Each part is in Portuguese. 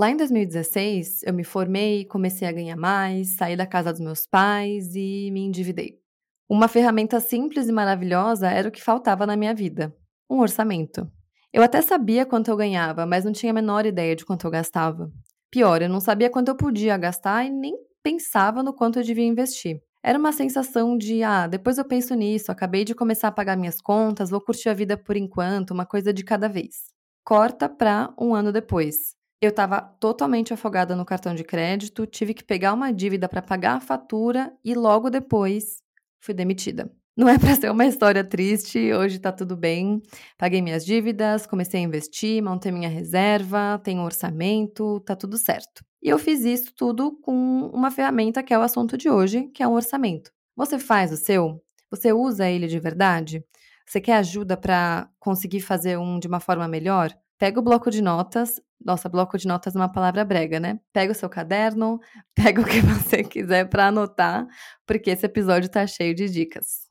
Lá em 2016, eu me formei, comecei a ganhar mais, saí da casa dos meus pais e me endividei. Uma ferramenta simples e maravilhosa era o que faltava na minha vida: um orçamento. Eu até sabia quanto eu ganhava, mas não tinha a menor ideia de quanto eu gastava. Pior, eu não sabia quanto eu podia gastar e nem pensava no quanto eu devia investir. Era uma sensação de, ah, depois eu penso nisso, acabei de começar a pagar minhas contas, vou curtir a vida por enquanto, uma coisa de cada vez. Corta pra um ano depois. Eu estava totalmente afogada no cartão de crédito, tive que pegar uma dívida para pagar a fatura e logo depois fui demitida. Não é para ser uma história triste, hoje tá tudo bem. Paguei minhas dívidas, comecei a investir, montei minha reserva, tenho um orçamento, tá tudo certo. E eu fiz isso tudo com uma ferramenta que é o assunto de hoje, que é um orçamento. Você faz o seu? Você usa ele de verdade? Você quer ajuda para conseguir fazer um de uma forma melhor? Pega o bloco de notas. Nossa, bloco de notas é uma palavra brega, né? Pega o seu caderno, pega o que você quiser para anotar, porque esse episódio tá cheio de dicas.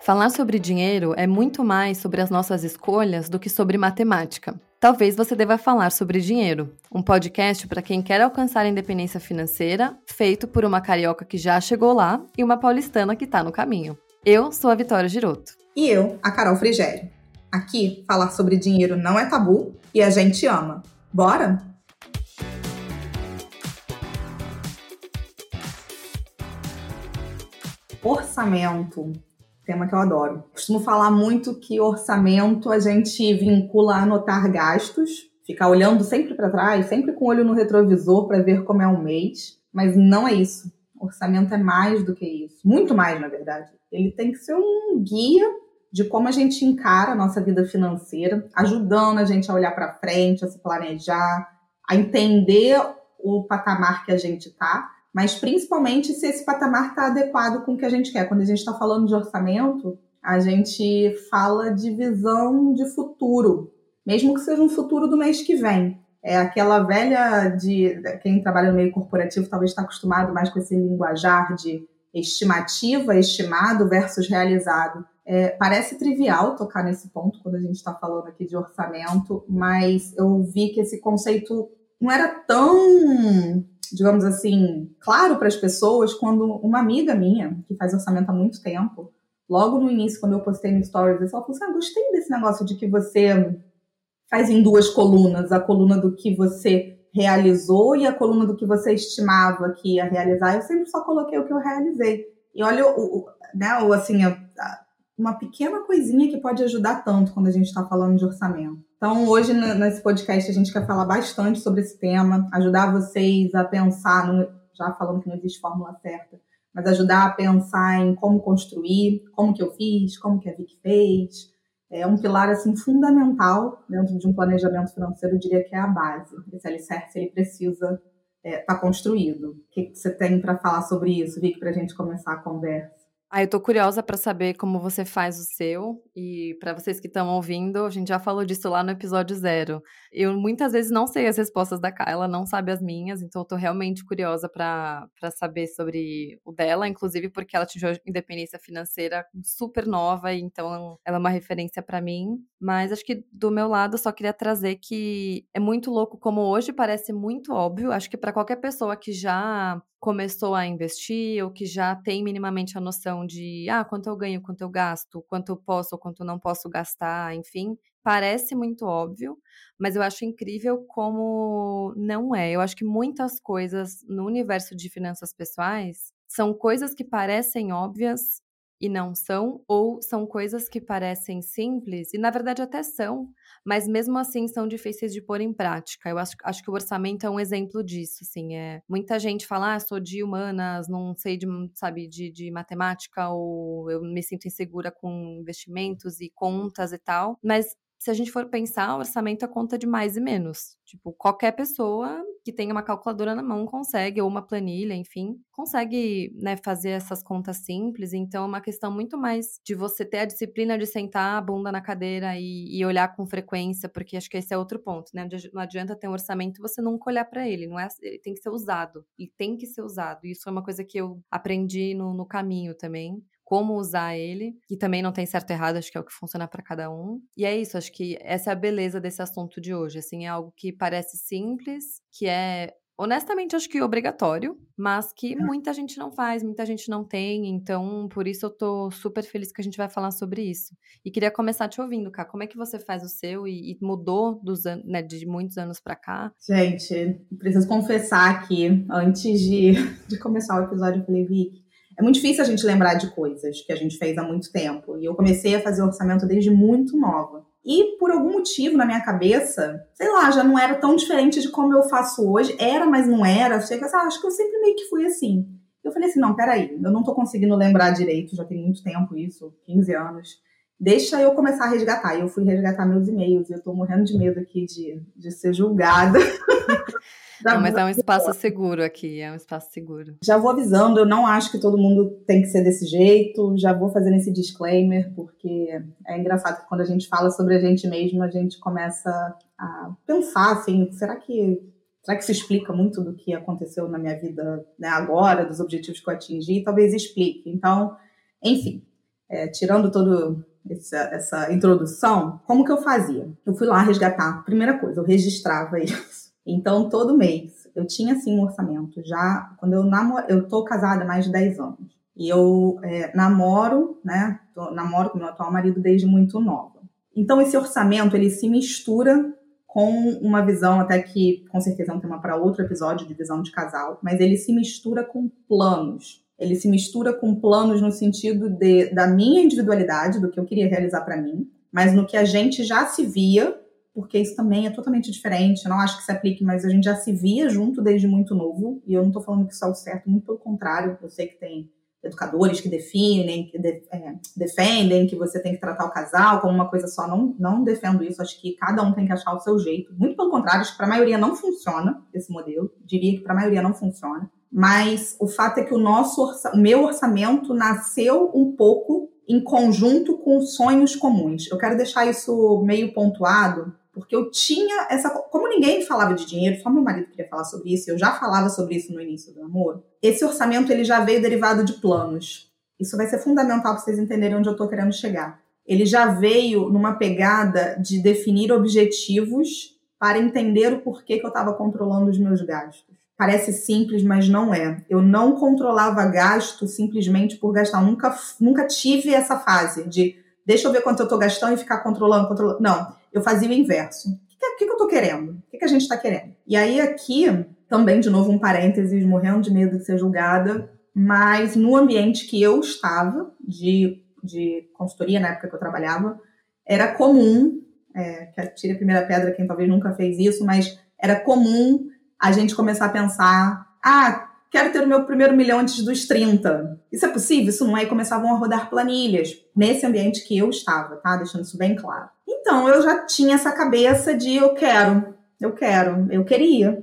Falar sobre dinheiro é muito mais sobre as nossas escolhas do que sobre matemática. Talvez você deva falar sobre dinheiro, um podcast para quem quer alcançar a independência financeira, feito por uma carioca que já chegou lá e uma paulistana que está no caminho. Eu sou a Vitória Giroto. E eu, a Carol Frigério. Aqui, falar sobre dinheiro não é tabu e a gente ama. Bora? Orçamento tema que eu adoro. Costumo falar muito que orçamento a gente vincula a anotar gastos, ficar olhando sempre para trás, sempre com o olho no retrovisor para ver como é um mês, mas não é isso. Orçamento é mais do que isso, muito mais, na verdade. Ele tem que ser um guia de como a gente encara a nossa vida financeira, ajudando a gente a olhar para frente, a se planejar, a entender o patamar que a gente está mas principalmente se esse patamar está adequado com o que a gente quer. Quando a gente está falando de orçamento, a gente fala de visão de futuro, mesmo que seja um futuro do mês que vem. É aquela velha de quem trabalha no meio corporativo talvez está acostumado mais com esse linguajar de estimativa, estimado versus realizado. É, parece trivial tocar nesse ponto quando a gente está falando aqui de orçamento, mas eu vi que esse conceito não era tão digamos assim, claro para as pessoas quando uma amiga minha, que faz orçamento há muito tempo, logo no início, quando eu postei no Stories, ela falou assim: ah, gostei desse negócio de que você faz em duas colunas, a coluna do que você realizou e a coluna do que você estimava que ia realizar. Eu sempre só coloquei o que eu realizei. E olha, o, o né, o, assim, a, a, uma pequena coisinha que pode ajudar tanto quando a gente está falando de orçamento. Então, hoje, nesse podcast, a gente quer falar bastante sobre esse tema, ajudar vocês a pensar, já falando que não existe fórmula certa, mas ajudar a pensar em como construir, como que eu fiz, como que a Vic fez. É um pilar, assim, fundamental dentro de um planejamento financeiro, eu diria que é a base. Esse alicerce, ele precisa estar é, tá construído. O que, que você tem para falar sobre isso, Vic, para a gente começar a conversa? Ah, eu tô curiosa para saber como você faz o seu. E para vocês que estão ouvindo, a gente já falou disso lá no episódio zero. Eu muitas vezes não sei as respostas da Kyla, não sabe as minhas, então eu tô realmente curiosa para saber sobre o dela, inclusive porque ela atingiu independência financeira super nova, então ela é uma referência para mim. Mas acho que do meu lado só queria trazer que é muito louco como hoje parece muito óbvio. Acho que para qualquer pessoa que já começou a investir ou que já tem minimamente a noção de ah, quanto eu ganho, quanto eu gasto, quanto eu posso ou quanto não posso gastar, enfim, parece muito óbvio, mas eu acho incrível como não é. Eu acho que muitas coisas no universo de finanças pessoais são coisas que parecem óbvias e não são, ou são coisas que parecem simples, e na verdade até são, mas mesmo assim são difíceis de pôr em prática. Eu acho, acho que o orçamento é um exemplo disso, assim, é, muita gente fala, ah, sou de humanas, não sei de, sabe, de, de matemática, ou eu me sinto insegura com investimentos e contas e tal, mas se a gente for pensar, o orçamento é conta de mais e menos. Tipo, qualquer pessoa que tenha uma calculadora na mão consegue, ou uma planilha, enfim, consegue né, fazer essas contas simples. Então, é uma questão muito mais de você ter a disciplina de sentar a bunda na cadeira e, e olhar com frequência, porque acho que esse é outro ponto, né? Não adianta ter um orçamento e você nunca olhar para ele, não é? Ele tem que ser usado, e tem que ser usado. Isso é uma coisa que eu aprendi no, no caminho também como usar ele, que também não tem certo e errado, acho que é o que funciona para cada um. E é isso, acho que essa é a beleza desse assunto de hoje, assim, é algo que parece simples, que é honestamente, acho que obrigatório, mas que uhum. muita gente não faz, muita gente não tem, então por isso eu tô super feliz que a gente vai falar sobre isso. E queria começar te ouvindo, Cá, como é que você faz o seu e, e mudou dos né, de muitos anos para cá? Gente, preciso confessar aqui, antes de, de começar o episódio, eu falei, Vicky, é muito difícil a gente lembrar de coisas que a gente fez há muito tempo. E eu comecei a fazer orçamento desde muito nova. E por algum motivo na minha cabeça, sei lá, já não era tão diferente de como eu faço hoje. Era, mas não era. Chega, ah, acho que eu sempre meio que fui assim. Eu falei assim: não, peraí, eu não tô conseguindo lembrar direito, já tem muito tempo isso 15 anos. Deixa eu começar a resgatar. E eu fui resgatar meus e-mails. E eu tô morrendo de medo aqui de, de ser julgada. Não, mas é um espaço seguro aqui, é um espaço seguro. Já vou avisando, eu não acho que todo mundo tem que ser desse jeito, já vou fazendo esse disclaimer, porque é engraçado que quando a gente fala sobre a gente mesmo, a gente começa a pensar assim, será que será que isso explica muito do que aconteceu na minha vida né, agora, dos objetivos que eu atingi? Talvez explique. Então, enfim, é, tirando todo essa, essa, introdução, como que eu fazia? Eu fui lá resgatar. Primeira coisa, eu registrava isso. Então, todo mês, eu tinha sim um orçamento. Já quando eu namoro, eu tô casada há mais de 10 anos. E eu é, namoro, né? Tô, namoro com meu atual marido desde muito nova. Então, esse orçamento, ele se mistura com uma visão, até que com certeza é um tema para outro episódio de visão de casal, mas ele se mistura com planos. Ele se mistura com planos no sentido de, da minha individualidade, do que eu queria realizar para mim, mas no que a gente já se via porque isso também é totalmente diferente. Eu não acho que se aplique, mas a gente já se via junto desde muito novo, e eu não estou falando que isso é o certo, muito pelo contrário, eu sei que tem educadores que definem, que de, é, defendem que você tem que tratar o casal como uma coisa só. Não, não defendo isso, acho que cada um tem que achar o seu jeito. Muito pelo contrário, acho que para a maioria não funciona esse modelo, diria que para a maioria não funciona. Mas o fato é que o nosso orça, o meu orçamento nasceu um pouco em conjunto com sonhos comuns. Eu quero deixar isso meio pontuado, porque eu tinha essa. Como ninguém falava de dinheiro, só meu marido queria falar sobre isso, eu já falava sobre isso no início do namoro. Esse orçamento ele já veio derivado de planos. Isso vai ser fundamental para vocês entenderem onde eu estou querendo chegar. Ele já veio numa pegada de definir objetivos para entender o porquê que eu estava controlando os meus gastos. Parece simples, mas não é. Eu não controlava gasto simplesmente por gastar. Nunca, nunca tive essa fase de deixa eu ver quanto eu estou gastando e ficar controlando, controlando. Não eu fazia o inverso. O que, que, que eu tô querendo? O que, que a gente está querendo? E aí aqui, também, de novo, um parênteses, morrendo de medo de ser julgada, mas no ambiente que eu estava, de, de consultoria, na época que eu trabalhava, era comum, é, que a primeira pedra quem talvez nunca fez isso, mas era comum a gente começar a pensar, ah, quero ter o meu primeiro milhão antes dos 30. Isso é possível? Isso não é? E começavam a rodar planilhas nesse ambiente que eu estava, tá? Deixando isso bem claro. Então, eu já tinha essa cabeça de eu quero, eu quero, eu queria.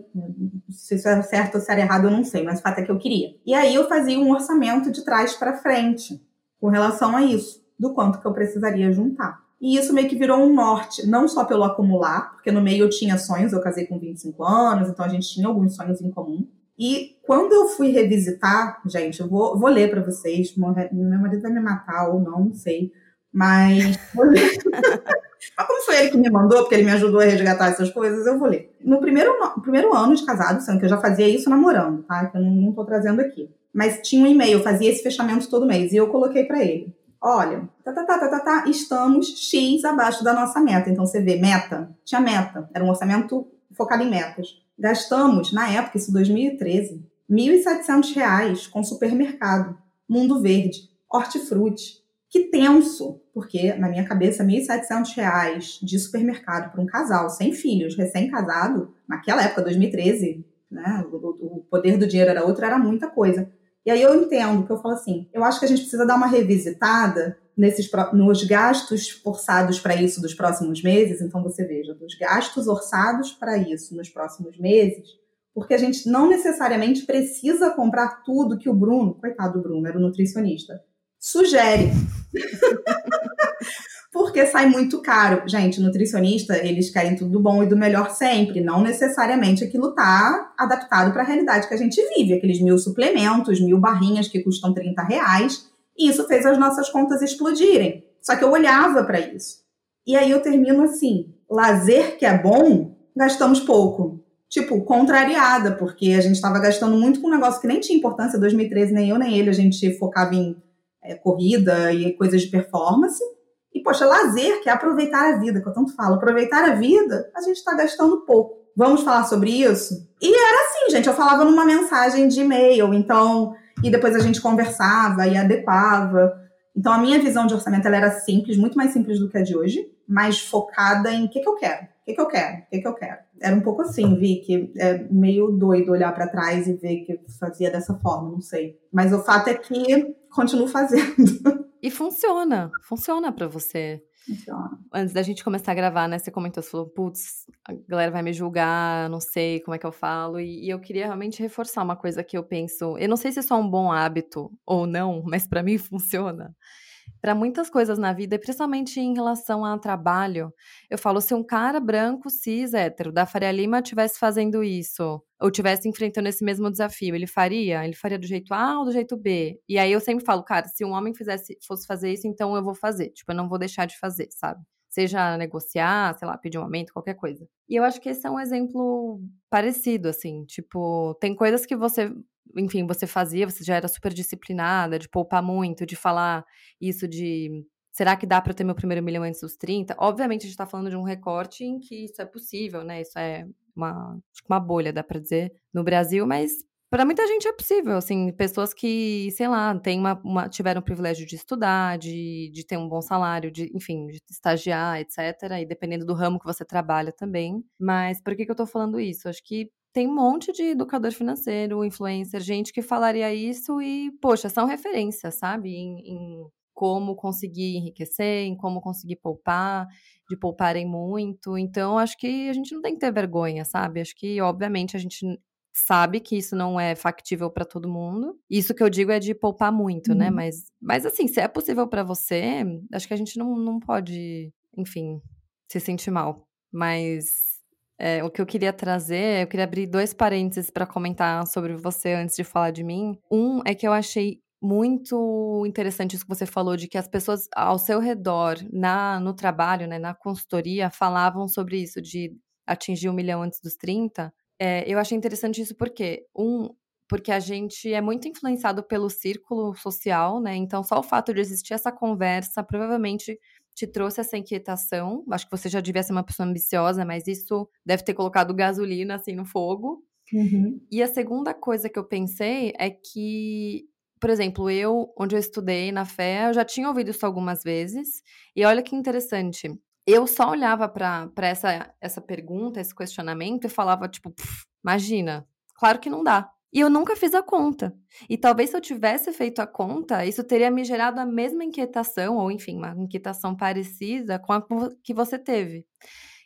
Se isso é certo ou se era errado, eu não sei, mas o fato é que eu queria. E aí eu fazia um orçamento de trás para frente com relação a isso, do quanto que eu precisaria juntar. E isso meio que virou um norte, não só pelo acumular, porque no meio eu tinha sonhos, eu casei com 25 anos, então a gente tinha alguns sonhos em comum. E quando eu fui revisitar, gente, eu vou, vou ler para vocês, meu marido vai me matar ou não, não sei, mas. Mas como foi ele que me mandou, porque ele me ajudou a resgatar essas coisas, eu vou ler. No primeiro, no primeiro ano de casado, sendo que eu já fazia isso namorando, tá? Que eu não, não tô trazendo aqui. Mas tinha um e-mail, eu fazia esse fechamento todo mês. E eu coloquei para ele: olha, tá, tá, tá, tá, tá, tá, estamos X abaixo da nossa meta. Então você vê, meta, tinha meta, era um orçamento focado em metas. Gastamos, na época, isso 2013, R$ 1.700 com supermercado, Mundo Verde, hortifruti. Que tenso, porque na minha cabeça, R$ 1.700 de supermercado para um casal sem filhos, recém-casado, naquela época, 2013, né, o, poder do dinheiro era outro, era muita coisa. E aí eu entendo que eu falo assim, eu acho que a gente precisa dar uma revisitada nesses nos gastos forçados para isso dos próximos meses. Então você veja, dos gastos orçados para isso nos próximos meses, porque a gente não necessariamente precisa comprar tudo que o Bruno, coitado do Bruno, era o nutricionista, sugere. Porque sai muito caro. Gente, nutricionista, eles querem tudo do bom e do melhor sempre. Não necessariamente aquilo tá adaptado para a realidade que a gente vive. Aqueles mil suplementos, mil barrinhas que custam 30 reais. E isso fez as nossas contas explodirem. Só que eu olhava para isso. E aí eu termino assim: lazer que é bom, gastamos pouco. Tipo, contrariada, porque a gente estava gastando muito com um negócio que nem tinha importância. 2013, nem eu nem ele, a gente focava em é, corrida e coisas de performance. E, poxa, lazer, que é aproveitar a vida, que eu tanto falo. Aproveitar a vida, a gente está gastando pouco. Vamos falar sobre isso? E era assim, gente, eu falava numa mensagem de e-mail, então, e depois a gente conversava e adequava. Então, a minha visão de orçamento ela era simples, muito mais simples do que a de hoje, mas focada em o que, que eu quero, o que, que eu quero, o que, que eu quero. Era um pouco assim, vi que é meio doido olhar para trás e ver que fazia dessa forma, não sei. Mas o fato é que continuo fazendo. E funciona, funciona para você. Funciona. Antes da gente começar a gravar, né, você comentou, você falou, putz, a galera vai me julgar, não sei como é que eu falo. E, e, eu queria realmente reforçar uma coisa que eu penso. Eu não sei se isso é um bom hábito ou não, mas para mim funciona para muitas coisas na vida, principalmente em relação ao trabalho. Eu falo, se um cara branco, cis, hétero, da Faria Lima tivesse fazendo isso, ou tivesse enfrentando esse mesmo desafio, ele faria? Ele faria do jeito A ou do jeito B? E aí eu sempre falo, cara, se um homem fizesse, fosse fazer isso, então eu vou fazer. Tipo, eu não vou deixar de fazer, sabe? Seja negociar, sei lá, pedir um aumento, qualquer coisa. E eu acho que esse é um exemplo parecido, assim. Tipo, tem coisas que você enfim, você fazia, você já era super disciplinada, de poupar muito, de falar isso de será que dá para ter meu primeiro milhão antes dos 30? Obviamente a gente está falando de um recorte em que isso é possível, né? Isso é uma, uma bolha, dá para dizer, no Brasil, mas para muita gente é possível, assim, pessoas que, sei lá, tem uma, uma, tiveram o privilégio de estudar, de, de ter um bom salário, de, enfim, de estagiar, etc. E dependendo do ramo que você trabalha também. Mas por que, que eu tô falando isso? Acho que tem um monte de educador financeiro, influencer, gente que falaria isso e, poxa, são referências, sabe? Em, em como conseguir enriquecer, em como conseguir poupar, de pouparem muito. Então, acho que a gente não tem que ter vergonha, sabe? Acho que, obviamente, a gente sabe que isso não é factível para todo mundo. Isso que eu digo é de poupar muito, né? uhum. né? Mas, mas, assim, se é possível para você, acho que a gente não, não pode, enfim, se sentir mal. Mas é, o que eu queria trazer, eu queria abrir dois parênteses para comentar sobre você antes de falar de mim. Um é que eu achei muito interessante isso que você falou de que as pessoas ao seu redor, na no trabalho, né, na consultoria, falavam sobre isso de atingir um milhão antes dos 30. É, eu achei interessante isso porque um porque a gente é muito influenciado pelo círculo social, né? Então, só o fato de existir essa conversa provavelmente te trouxe essa inquietação. Acho que você já devia ser uma pessoa ambiciosa, mas isso deve ter colocado gasolina assim no fogo. Uhum. E a segunda coisa que eu pensei é que, por exemplo, eu, onde eu estudei na fé, eu já tinha ouvido isso algumas vezes. E olha que interessante. Eu só olhava para essa, essa pergunta, esse questionamento e falava, tipo, imagina, claro que não dá. E eu nunca fiz a conta. E talvez se eu tivesse feito a conta, isso teria me gerado a mesma inquietação, ou enfim, uma inquietação parecida com a que você teve.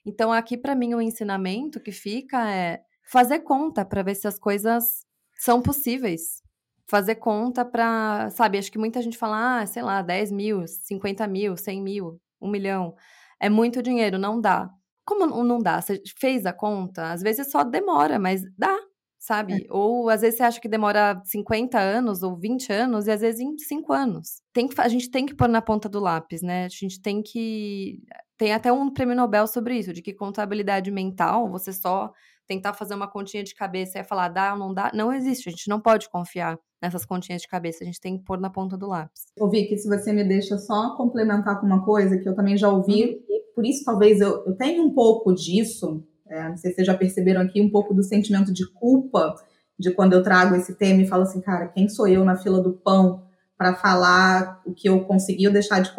Então, aqui para mim o ensinamento que fica é fazer conta para ver se as coisas são possíveis. Fazer conta para, sabe, acho que muita gente fala, ah, sei lá, 10 mil, 50 mil, 100 mil, 1 milhão. É muito dinheiro, não dá. Como não dá? Você fez a conta? Às vezes só demora, mas dá sabe? É. Ou às vezes você acha que demora 50 anos ou 20 anos e às vezes em 5 anos. Tem que, a gente tem que pôr na ponta do lápis, né? A gente tem que. Tem até um prêmio Nobel sobre isso, de que contabilidade mental, você só tentar fazer uma continha de cabeça e falar dá ou não dá, não existe. A gente não pode confiar nessas continhas de cabeça, a gente tem que pôr na ponta do lápis. Ouvi que se você me deixa só complementar com uma coisa que eu também já ouvi, uhum. e por isso talvez eu, eu tenha um pouco disso, é, não sei se vocês já perceberam aqui um pouco do sentimento de culpa de quando eu trago esse tema e falo assim, cara, quem sou eu na fila do pão para falar o que eu consegui ou deixar de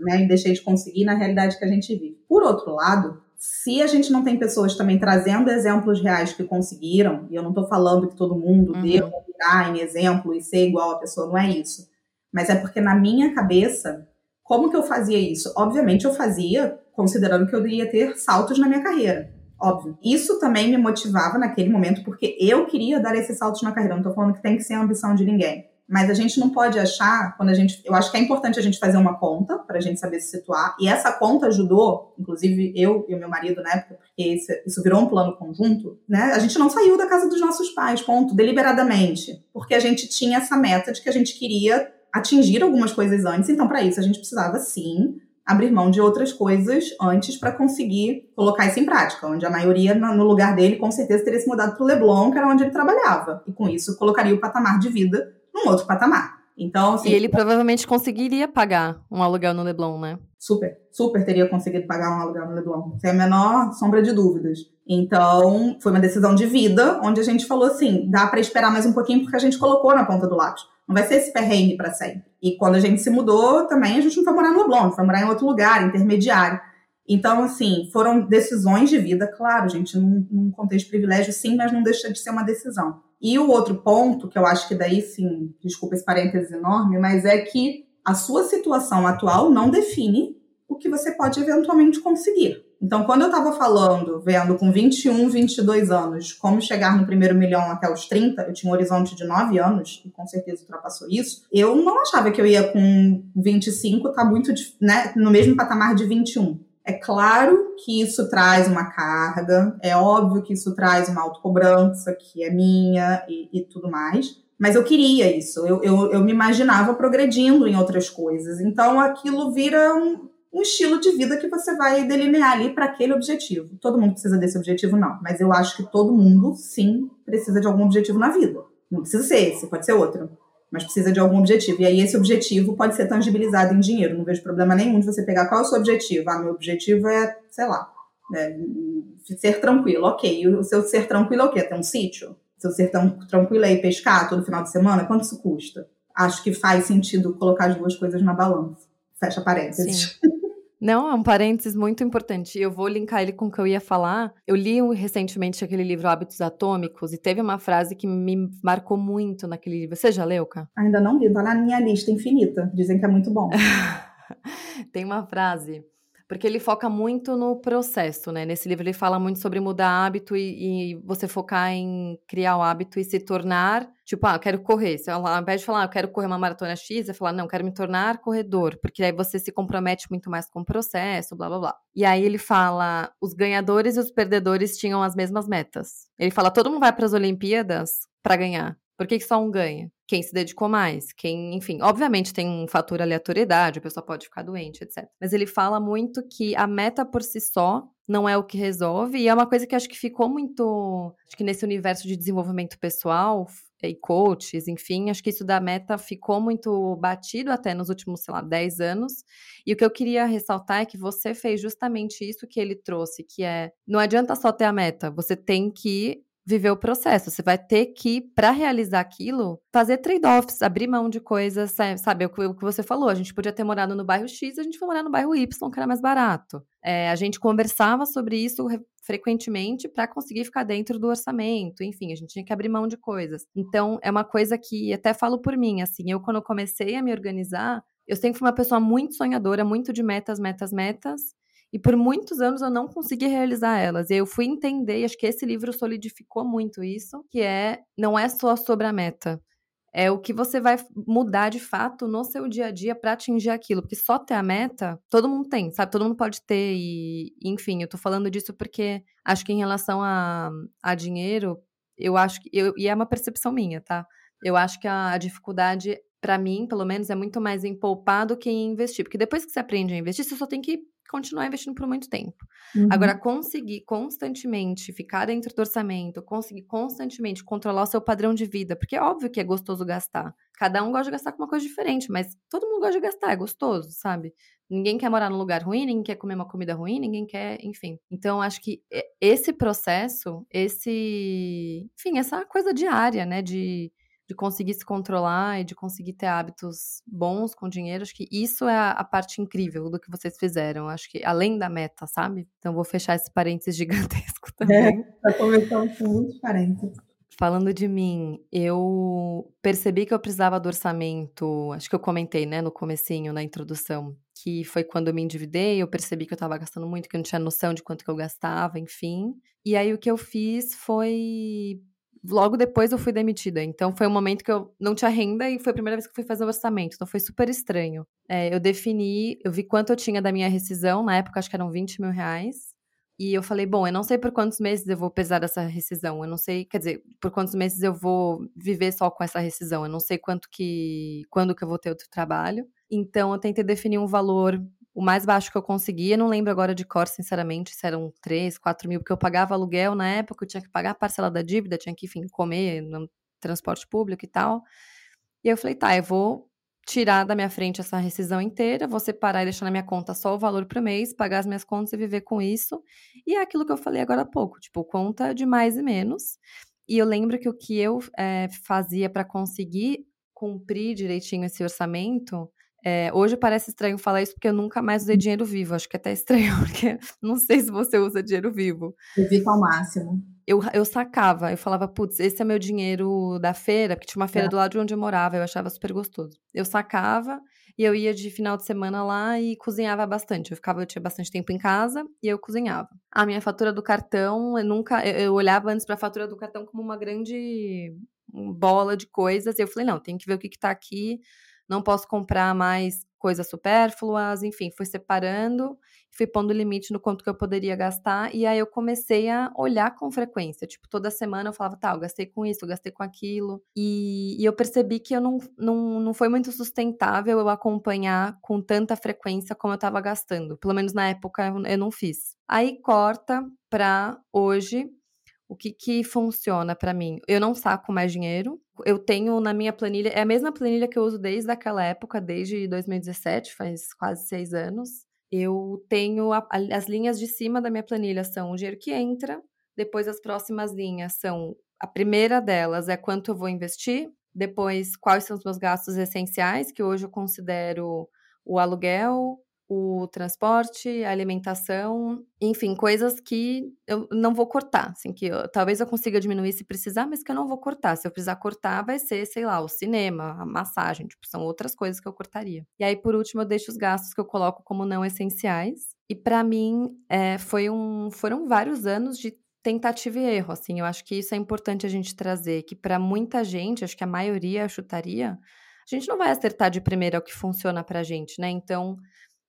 né, deixei de conseguir na realidade que a gente vive. Por outro lado, se a gente não tem pessoas também trazendo exemplos reais que conseguiram, e eu não estou falando que todo mundo uhum. deu virar em exemplo e ser igual a pessoa, não é isso. Mas é porque na minha cabeça, como que eu fazia isso? Obviamente eu fazia considerando que eu iria ter saltos na minha carreira. Óbvio. Isso também me motivava naquele momento, porque eu queria dar esses saltos na carreira. Não tô falando que tem que ser a ambição de ninguém. Mas a gente não pode achar, quando a gente. Eu acho que é importante a gente fazer uma conta para a gente saber se situar. E essa conta ajudou, inclusive eu e o meu marido na época, porque isso, virou um plano conjunto, né? A gente não saiu da casa dos nossos pais, ponto, deliberadamente. Porque a gente tinha essa meta de que a gente queria atingir algumas coisas antes. Então, para isso, a gente precisava sim abrir mão de outras coisas antes para conseguir colocar isso em prática, onde a maioria no lugar dele com certeza teria se mudado para o Leblon, que era onde ele trabalhava, e com isso colocaria o patamar de vida num outro patamar. Então, assim, e ele provavelmente conseguiria pagar um aluguel no Leblon, né? Super, super teria conseguido pagar um aluguel no Leblon, sem a menor sombra de dúvidas. Então, foi uma decisão de vida, onde a gente falou assim, dá para esperar mais um pouquinho porque a gente colocou na ponta do lápis. Não vai ser esse perrengue para sempre. E quando a gente se mudou, também a gente não foi morar no Leblon, foi morar em outro lugar, intermediário. Então, assim, foram decisões de vida, claro, gente, num, num contexto de privilégio, sim, mas não deixa de ser uma decisão. E o outro ponto, que eu acho que daí sim, desculpa esse parênteses enorme, mas é que a sua situação atual não define o que você pode eventualmente conseguir. Então, quando eu estava falando, vendo com 21, 22 anos, como chegar no primeiro milhão até os 30, eu tinha um horizonte de 9 anos, e com certeza ultrapassou isso, eu não achava que eu ia com 25 estar tá muito né, no mesmo patamar de 21. É claro que isso traz uma carga, é óbvio que isso traz uma autocobrança, que é minha e, e tudo mais, mas eu queria isso, eu, eu, eu me imaginava progredindo em outras coisas. Então aquilo vira um, um estilo de vida que você vai delinear ali para aquele objetivo. Todo mundo precisa desse objetivo, não. Mas eu acho que todo mundo, sim, precisa de algum objetivo na vida. Não precisa ser esse, pode ser outro. Mas precisa de algum objetivo. E aí esse objetivo pode ser tangibilizado em dinheiro. Não vejo problema nenhum de você pegar qual é o seu objetivo. Ah, meu objetivo é, sei lá, é, ser tranquilo. Ok. E o seu ser tranquilo é o quê? Ter um sítio? Seu ser tão tranquilo é ir pescar todo final de semana? Quanto isso custa? Acho que faz sentido colocar as duas coisas na balança. Fecha parênteses. Sim. Não, é um parênteses muito importante. Eu vou linkar ele com o que eu ia falar. Eu li recentemente aquele livro Hábitos Atômicos e teve uma frase que me marcou muito naquele livro. Você já leu, Ká? Ainda não li, tá na minha lista infinita. Dizem que é muito bom. Tem uma frase porque ele foca muito no processo, né? Nesse livro ele fala muito sobre mudar hábito e, e você focar em criar o hábito e se tornar, tipo, ah, eu quero correr. Você, ao invés de falar, ah, eu quero correr uma maratona X, você fala, não, eu quero me tornar corredor, porque aí você se compromete muito mais com o processo, blá blá blá. E aí ele fala, os ganhadores e os perdedores tinham as mesmas metas. Ele fala, todo mundo vai para as Olimpíadas para ganhar. Por que, que só um ganha? Quem se dedicou mais, quem, enfim, obviamente tem um fator aleatoriedade, a pessoa pode ficar doente, etc. Mas ele fala muito que a meta por si só não é o que resolve, e é uma coisa que acho que ficou muito, acho que nesse universo de desenvolvimento pessoal e coaches, enfim, acho que isso da meta ficou muito batido até nos últimos, sei lá, 10 anos. E o que eu queria ressaltar é que você fez justamente isso que ele trouxe, que é não adianta só ter a meta, você tem que viver o processo. Você vai ter que, para realizar aquilo, fazer trade-offs, abrir mão de coisas, sabe? O que você falou, a gente podia ter morado no bairro X, a gente foi morar no bairro Y, que era mais barato. É, a gente conversava sobre isso frequentemente para conseguir ficar dentro do orçamento, enfim, a gente tinha que abrir mão de coisas. Então, é uma coisa que até falo por mim, assim, eu quando comecei a me organizar, eu sempre fui uma pessoa muito sonhadora, muito de metas, metas, metas. E por muitos anos eu não consegui realizar elas. E eu fui entender, e acho que esse livro solidificou muito isso, que é não é só sobre a meta. É o que você vai mudar de fato no seu dia a dia para atingir aquilo. Porque só ter a meta, todo mundo tem, sabe? Todo mundo pode ter. E, enfim, eu tô falando disso porque acho que em relação a, a dinheiro, eu acho que. Eu, e é uma percepção minha, tá? Eu acho que a, a dificuldade para mim, pelo menos, é muito mais em poupar do que em investir. Porque depois que você aprende a investir, você só tem que continuar investindo por muito tempo. Uhum. Agora, conseguir constantemente ficar dentro do orçamento, conseguir constantemente controlar o seu padrão de vida, porque é óbvio que é gostoso gastar. Cada um gosta de gastar com uma coisa diferente, mas todo mundo gosta de gastar, é gostoso, sabe? Ninguém quer morar num lugar ruim, ninguém quer comer uma comida ruim, ninguém quer, enfim. Então, acho que esse processo, esse, enfim, essa coisa diária, né, de de conseguir se controlar e de conseguir ter hábitos bons com dinheiro, acho que isso é a, a parte incrível do que vocês fizeram. Acho que além da meta, sabe? Então vou fechar esse parênteses gigantesco também. É, tá começando com muitos parênteses. Falando de mim, eu percebi que eu precisava do orçamento, acho que eu comentei, né, no comecinho, na introdução, que foi quando eu me endividei, eu percebi que eu estava gastando muito, que eu não tinha noção de quanto que eu gastava, enfim. E aí o que eu fiz foi logo depois eu fui demitida. Então foi um momento que eu não tinha renda e foi a primeira vez que eu fui fazer o orçamento. Então foi super estranho. É, eu defini, eu vi quanto eu tinha da minha rescisão, na época acho que eram 20 mil reais. E eu falei, bom, eu não sei por quantos meses eu vou pesar essa rescisão. Eu não sei, quer dizer, por quantos meses eu vou viver só com essa rescisão. Eu não sei quanto que, quando que eu vou ter outro trabalho. Então eu tentei definir um valor o mais baixo que eu conseguia. Não lembro agora de cor, sinceramente, se eram 3, 4 mil, porque eu pagava aluguel na época, eu tinha que pagar a parcela da dívida, tinha que, enfim, comer no transporte público e tal. E eu falei, tá, eu vou tirar da minha frente essa rescisão inteira, vou separar e deixar na minha conta só o valor por mês, pagar as minhas contas e viver com isso. E é aquilo que eu falei agora há pouco, tipo, conta de mais e menos. E eu lembro que o que eu é, fazia para conseguir cumprir direitinho esse orçamento. É, hoje parece estranho falar isso porque eu nunca mais usei dinheiro vivo. Acho que é até estranho, porque não sei se você usa dinheiro vivo. Evita ao máximo eu, eu sacava, eu falava, putz, esse é meu dinheiro da feira, porque tinha uma feira é. do lado de onde eu morava, eu achava super gostoso. Eu sacava e eu ia de final de semana lá e cozinhava bastante. Eu ficava, eu tinha bastante tempo em casa e eu cozinhava. A minha fatura do cartão, eu nunca, eu, eu olhava antes para a fatura do cartão como uma grande bola de coisas, e eu falei, não, tem que ver o que que tá aqui, não posso comprar mais coisas supérfluas, enfim, fui separando, fui pondo limite no quanto que eu poderia gastar, e aí eu comecei a olhar com frequência. Tipo, toda semana eu falava, tá, eu gastei com isso, eu gastei com aquilo. E, e eu percebi que eu não, não, não foi muito sustentável eu acompanhar com tanta frequência como eu estava gastando. Pelo menos na época eu, não fiz. Aí corta para hoje. O que, que funciona para mim? Eu não saco mais dinheiro, eu tenho na minha planilha, é a mesma planilha que eu uso desde aquela época, desde 2017, faz quase seis anos. Eu tenho a, as linhas de cima da minha planilha são o dinheiro que entra, depois as próximas linhas são a primeira delas é quanto eu vou investir, depois quais são os meus gastos essenciais, que hoje eu considero o aluguel, o transporte, a alimentação, enfim, coisas que eu não vou cortar, assim, que eu, talvez eu consiga diminuir se precisar, mas que eu não vou cortar. Se eu precisar cortar, vai ser, sei lá, o cinema, a massagem, tipo, são outras coisas que eu cortaria. E aí, por último, eu deixo os gastos que eu coloco como não essenciais. E para mim, é, foi um, foram vários anos de tentativa e erro, assim, eu acho que isso é importante a gente trazer, que para muita gente, acho que a maioria chutaria, a gente não vai acertar de primeira o que funciona pra gente, né? Então,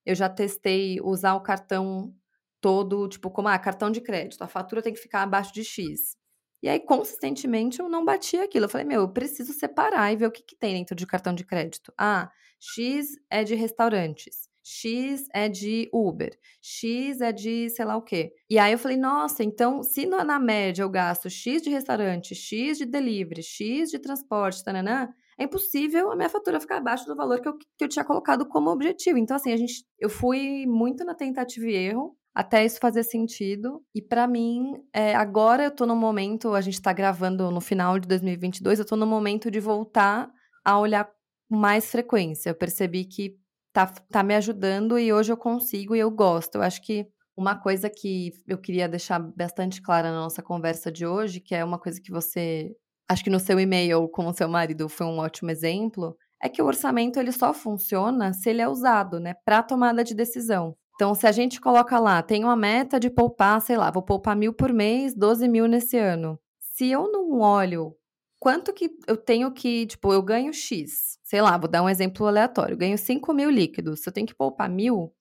eu já testei usar o cartão todo, tipo, como, ah, cartão de crédito, a fatura tem que ficar abaixo de X. E aí, consistentemente, eu não bati aquilo. Eu falei, meu, eu preciso separar e ver o que, que tem dentro de cartão de crédito. Ah, X é de restaurantes. X é de Uber, X é de sei lá o quê. E aí eu falei, nossa, então se na média eu gasto X de restaurante, X de delivery, X de transporte, tananã, é impossível a minha fatura ficar abaixo do valor que eu, que eu tinha colocado como objetivo. Então, assim, a gente, eu fui muito na tentativa e erro até isso fazer sentido. E para mim, é, agora eu tô no momento, a gente tá gravando no final de 2022, eu tô no momento de voltar a olhar com mais frequência. Eu percebi que tá, tá me ajudando e hoje eu consigo e eu gosto. Eu acho que uma coisa que eu queria deixar bastante clara na nossa conversa de hoje, que é uma coisa que você acho que no seu e-mail com o seu marido foi um ótimo exemplo, é que o orçamento ele só funciona se ele é usado, né, para tomada de decisão. Então, se a gente coloca lá, tem uma meta de poupar, sei lá, vou poupar mil por mês, 12 mil nesse ano. Se eu não olho quanto que eu tenho que, tipo, eu ganho X, sei lá, vou dar um exemplo aleatório, ganho 5 mil líquidos, se eu tenho que poupar mil,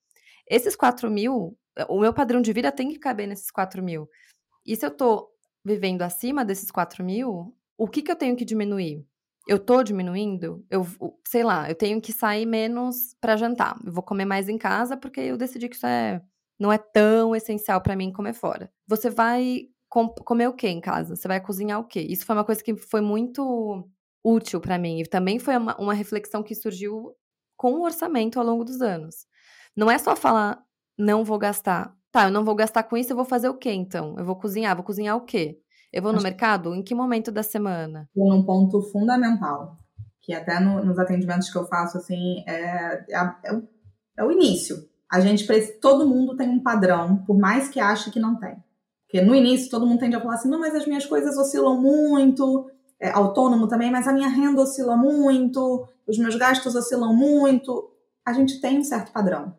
esses 4 mil, o meu padrão de vida tem que caber nesses 4 mil. E se eu tô vivendo acima desses 4 mil, o que, que eu tenho que diminuir? Eu tô diminuindo? Eu, sei lá, eu tenho que sair menos para jantar. Eu vou comer mais em casa porque eu decidi que isso é não é tão essencial para mim comer fora. Você vai com, comer o que em casa? Você vai cozinhar o quê? Isso foi uma coisa que foi muito útil para mim e também foi uma, uma reflexão que surgiu com o orçamento ao longo dos anos. Não é só falar não vou gastar. Tá, eu não vou gastar com isso, eu vou fazer o quê então? Eu vou cozinhar, vou cozinhar o quê? Eu vou no Acho mercado? Em que momento da semana? Um ponto fundamental, que até no, nos atendimentos que eu faço, assim, é, é, é, o, é o início. A gente, todo mundo tem um padrão, por mais que ache que não tem. Porque no início todo mundo tende a falar assim, não, mas as minhas coisas oscilam muito, é, autônomo também, mas a minha renda oscila muito, os meus gastos oscilam muito. A gente tem um certo padrão.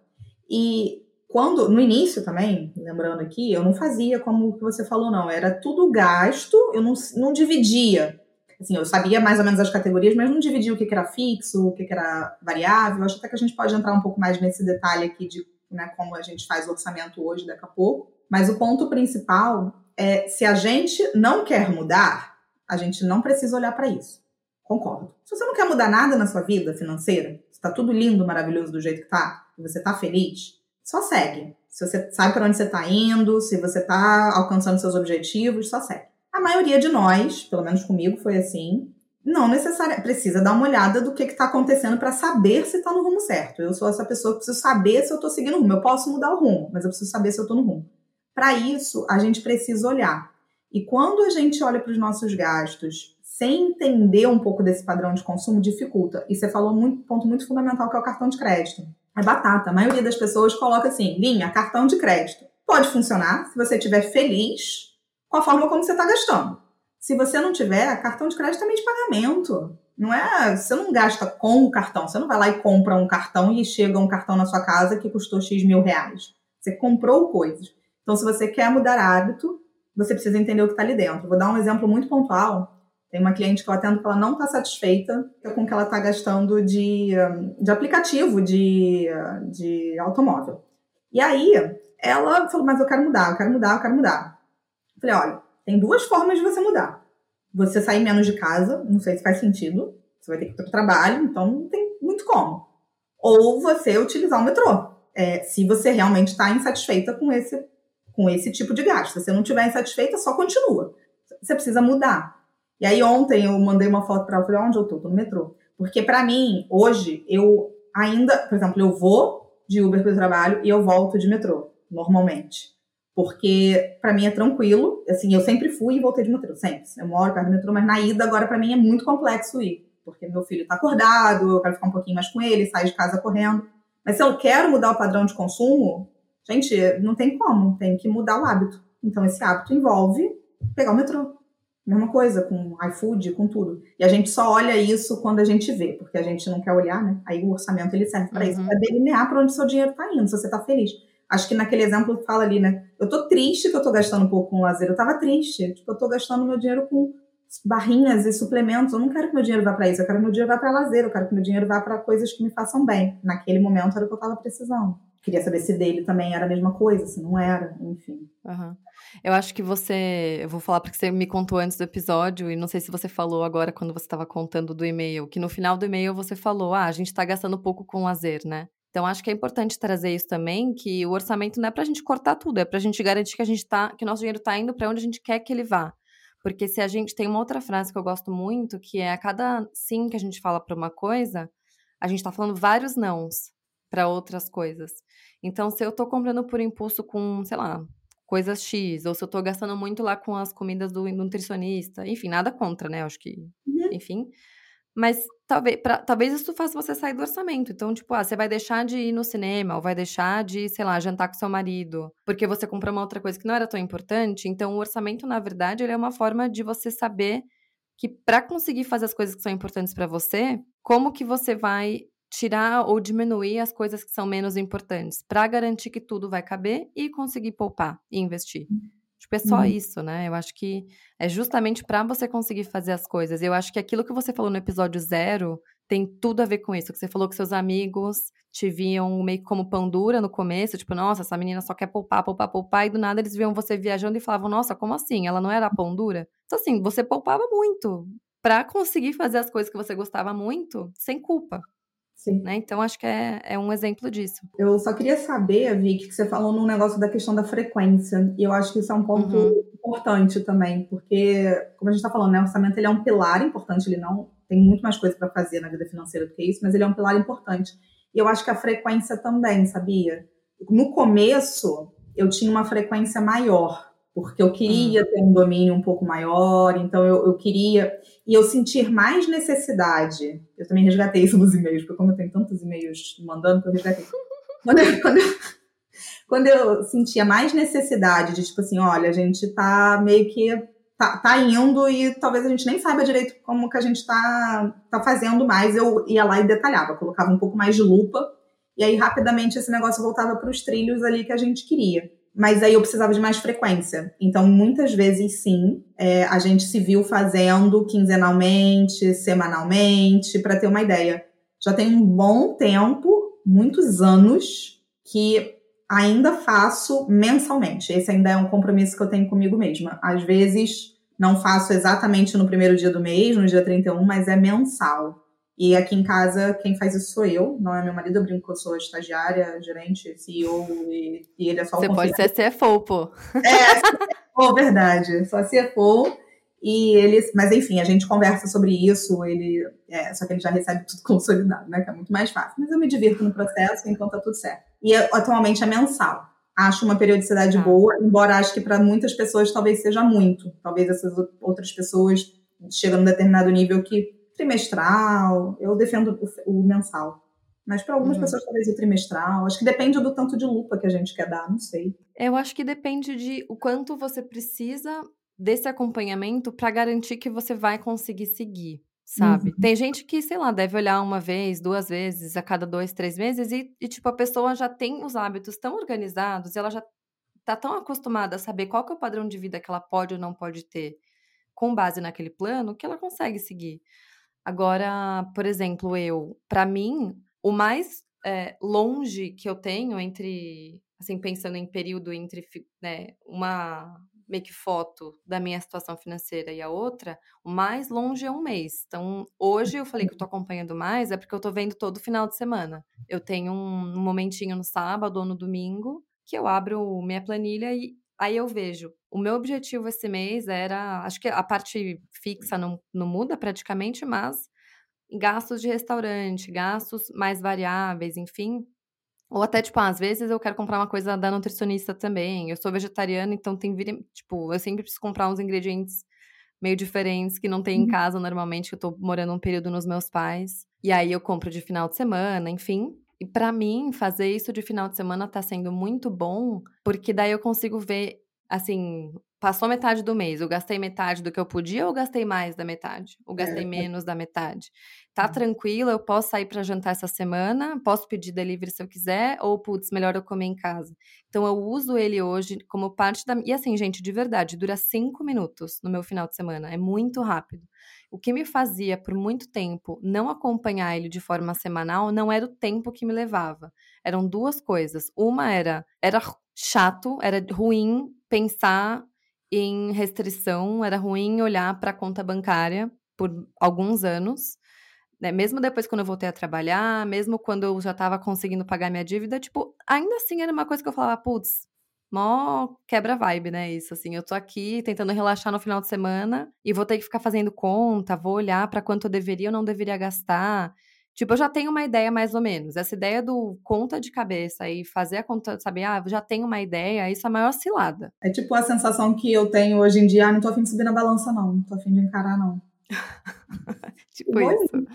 E quando, no início também, lembrando aqui, eu não fazia como você falou, não. Era tudo gasto, eu não, não dividia. Assim, eu sabia mais ou menos as categorias, mas não dividia o que, era fixo, o que, era variável. Acho até que a gente pode entrar um pouco mais nesse detalhe aqui de né, como a gente faz o orçamento hoje, daqui a pouco. Mas o ponto principal é se a gente não quer mudar, a gente não precisa olhar para isso. Concordo. Se você não quer mudar nada na sua vida financeira, está tudo lindo, maravilhoso do jeito que tá, e você tá feliz, só segue. Se você sabe para onde você está indo, se você está alcançando seus objetivos, só segue. A maioria de nós, pelo menos comigo foi assim, não necessariamente precisa dar uma olhada do que está acontecendo para saber se está no rumo certo. Eu sou essa pessoa que preciso saber se eu estou seguindo o rumo. Eu posso mudar o rumo, mas eu preciso saber se eu estou no rumo. Para isso, a gente precisa olhar. E quando a gente olha para os nossos gastos sem entender um pouco desse padrão de consumo, dificulta. E você falou um ponto muito fundamental que é o cartão de crédito. É batata. A maioria das pessoas coloca assim, linha, cartão de crédito. Pode funcionar se você estiver feliz com a forma como você está gastando. Se você não tiver, cartão de crédito é meio de pagamento. Não é, você não gasta com o cartão. Você não vai lá e compra um cartão e chega um cartão na sua casa que custou X mil reais. Você comprou coisas. Então, se você quer mudar hábito, você precisa entender o que está ali dentro. Vou dar um exemplo muito pontual. Tem uma cliente que eu atendo que ela não está satisfeita com o que ela está gastando de, de aplicativo de, de automóvel. E aí, ela falou, mas eu quero mudar, eu quero mudar, eu quero mudar. Eu falei, olha, tem duas formas de você mudar. Você sair menos de casa, não sei se faz sentido, você vai ter que ir para o trabalho, então não tem muito como. Ou você utilizar o metrô, é, se você realmente está insatisfeita com esse com esse tipo de gasto. Se você não estiver insatisfeita, só continua. Você precisa mudar. E aí ontem eu mandei uma foto para ela, falei, onde eu tô? Tô no metrô. Porque para mim, hoje, eu ainda, por exemplo, eu vou de Uber para o trabalho e eu volto de metrô, normalmente. Porque para mim é tranquilo, assim, eu sempre fui e voltei de metrô, sempre. Eu moro perto do metrô, mas na ida agora para mim é muito complexo ir. Porque meu filho tá acordado, eu quero ficar um pouquinho mais com ele, sair de casa correndo. Mas se eu quero mudar o padrão de consumo, Gente, não tem como, tem que mudar o hábito. Então, esse hábito envolve pegar o metrô. Mesma coisa com iFood, com tudo. E a gente só olha isso quando a gente vê, porque a gente não quer olhar, né? Aí o orçamento ele serve para uhum. isso, para delinear para onde seu dinheiro está indo, se você está feliz. Acho que naquele exemplo fala ali, né? Eu tô triste que eu tô gastando um pouco com lazer. Eu tava triste. Tipo, eu tô gastando meu dinheiro com barrinhas e suplementos. Eu não quero que meu dinheiro vá para isso. Eu quero que meu dinheiro vá para lazer. Eu quero que meu dinheiro vá para coisas que me façam bem. Naquele momento era o que eu tava precisando. Queria saber se dele também era a mesma coisa, se não era, enfim. Uhum. Eu acho que você. Eu vou falar porque você me contou antes do episódio, e não sei se você falou agora quando você estava contando do e-mail, que no final do e-mail você falou: ah, a gente está gastando pouco com lazer, né? Então, acho que é importante trazer isso também, que o orçamento não é para a gente cortar tudo, é para a gente garantir que a gente tá, que o nosso dinheiro está indo para onde a gente quer que ele vá. Porque se a gente tem uma outra frase que eu gosto muito, que é a cada sim que a gente fala para uma coisa, a gente está falando vários nãos para outras coisas. Então, se eu tô comprando por impulso com, sei lá, coisas X, ou se eu tô gastando muito lá com as comidas do nutricionista, enfim, nada contra, né? Acho que, uhum. enfim. Mas talvez, pra, talvez isso faça você sair do orçamento. Então, tipo, ah, você vai deixar de ir no cinema, ou vai deixar de, sei lá, jantar com seu marido, porque você comprou uma outra coisa que não era tão importante. Então, o orçamento, na verdade, ele é uma forma de você saber que para conseguir fazer as coisas que são importantes para você, como que você vai tirar ou diminuir as coisas que são menos importantes, para garantir que tudo vai caber e conseguir poupar e investir. Tipo, é só uhum. isso, né? Eu acho que é justamente para você conseguir fazer as coisas. Eu acho que aquilo que você falou no episódio zero tem tudo a ver com isso. Que você falou que seus amigos te viam meio como pão dura no começo, tipo, nossa, essa menina só quer poupar, poupar, poupar, e do nada eles viam você viajando e falavam, nossa, como assim? Ela não era pão dura? Então, assim, você poupava muito para conseguir fazer as coisas que você gostava muito sem culpa. Sim. Né? Então, acho que é, é um exemplo disso. Eu só queria saber, Vicky, que você falou no negócio da questão da frequência. E eu acho que isso é um ponto uhum. importante também, porque, como a gente está falando, né, o orçamento ele é um pilar importante, ele não tem muito mais coisa para fazer na vida financeira do que isso, mas ele é um pilar importante. E eu acho que a frequência também, sabia? No começo, eu tinha uma frequência maior porque eu queria hum. ter um domínio um pouco maior, então eu, eu, queria. E eu sentir mais necessidade. Eu também resgatei isso nos e-mails, porque como eu tenho tantos e-mails mandando, que eu resgatei. quando, eu, quando, eu, quando eu sentia mais necessidade de, tipo assim, olha, a gente tá meio que. Tá, tá indo e talvez a gente nem saiba direito como que a gente tá, tá fazendo mais. Eu ia lá e detalhava, colocava um pouco mais de lupa, e aí rapidamente esse negócio voltava para os trilhos ali que a gente queria mas aí eu precisava de mais frequência. Então, muitas vezes, sim, é, a gente se viu fazendo quinzenalmente, semanalmente, para ter uma ideia. Já tem um bom tempo, muitos anos, que ainda faço mensalmente. Esse ainda é um compromisso que eu tenho comigo mesma. Às vezes não faço exatamente no primeiro dia do mês, no dia 31, mas é mensal. E aqui em casa, quem faz isso sou eu, não é meu marido. Eu brinco que eu sou estagiária, gerente, CEO, e, e ele é só o Você pode ser CFO, pô. É, CFO, verdade. Só CFO. E eles, mas enfim, a gente conversa sobre isso, ele, é, só que ele já recebe tudo consolidado, né? Que é muito mais fácil. Mas eu me divirto no processo, então tá tudo certo. E atualmente é mensal. Acho uma periodicidade ah. boa, embora acho que para muitas pessoas talvez seja muito. Talvez essas outras pessoas chegam a um determinado nível que trimestral, eu defendo o, o mensal. Mas para algumas uhum. pessoas talvez o trimestral. Acho que depende do tanto de lupa que a gente quer dar, não sei. Eu acho que depende de o quanto você precisa desse acompanhamento para garantir que você vai conseguir seguir, sabe? Uhum. Tem gente que, sei lá, deve olhar uma vez, duas vezes, a cada dois, três meses, e, e tipo, a pessoa já tem os hábitos tão organizados, e ela já tá tão acostumada a saber qual que é o padrão de vida que ela pode ou não pode ter com base naquele plano, que ela consegue seguir. Agora, por exemplo, eu, para mim, o mais é, longe que eu tenho entre, assim, pensando em período entre né, uma que foto da minha situação financeira e a outra, o mais longe é um mês. Então, hoje eu falei que eu tô acompanhando mais, é porque eu tô vendo todo final de semana. Eu tenho um, um momentinho no sábado ou no domingo que eu abro minha planilha e aí eu vejo o meu objetivo esse mês era, acho que a parte fixa não, não muda praticamente, mas gastos de restaurante, gastos mais variáveis, enfim. Ou até, tipo, às vezes eu quero comprar uma coisa da nutricionista também. Eu sou vegetariana, então tem tipo, eu sempre preciso comprar uns ingredientes meio diferentes que não tem em uhum. casa normalmente, que eu tô morando um período nos meus pais. E aí eu compro de final de semana, enfim. E para mim, fazer isso de final de semana tá sendo muito bom, porque daí eu consigo ver assim, passou metade do mês, eu gastei metade do que eu podia ou gastei mais da metade? Ou gastei é. menos da metade? Tá uhum. tranquilo, eu posso sair para jantar essa semana, posso pedir delivery se eu quiser, ou putz, melhor eu comer em casa. Então eu uso ele hoje como parte da. E assim, gente, de verdade, dura cinco minutos no meu final de semana, é muito rápido. O que me fazia por muito tempo não acompanhar ele de forma semanal não era o tempo que me levava. Eram duas coisas. Uma era era chato, era ruim pensar em restrição, era ruim olhar para a conta bancária por alguns anos. Né? Mesmo depois quando eu voltei a trabalhar, mesmo quando eu já estava conseguindo pagar minha dívida, tipo, ainda assim era uma coisa que eu falava, putz, mó quebra vibe, né? Isso, assim, eu tô aqui tentando relaxar no final de semana e vou ter que ficar fazendo conta, vou olhar para quanto eu deveria ou não deveria gastar. Tipo, eu já tenho uma ideia mais ou menos. Essa ideia do conta de cabeça e fazer a conta, sabe? Ah, já tenho uma ideia, isso é a maior cilada. É tipo a sensação que eu tenho hoje em dia, ah, não tô afim de subir na balança, não. Não tô afim de encarar, não. tipo isso.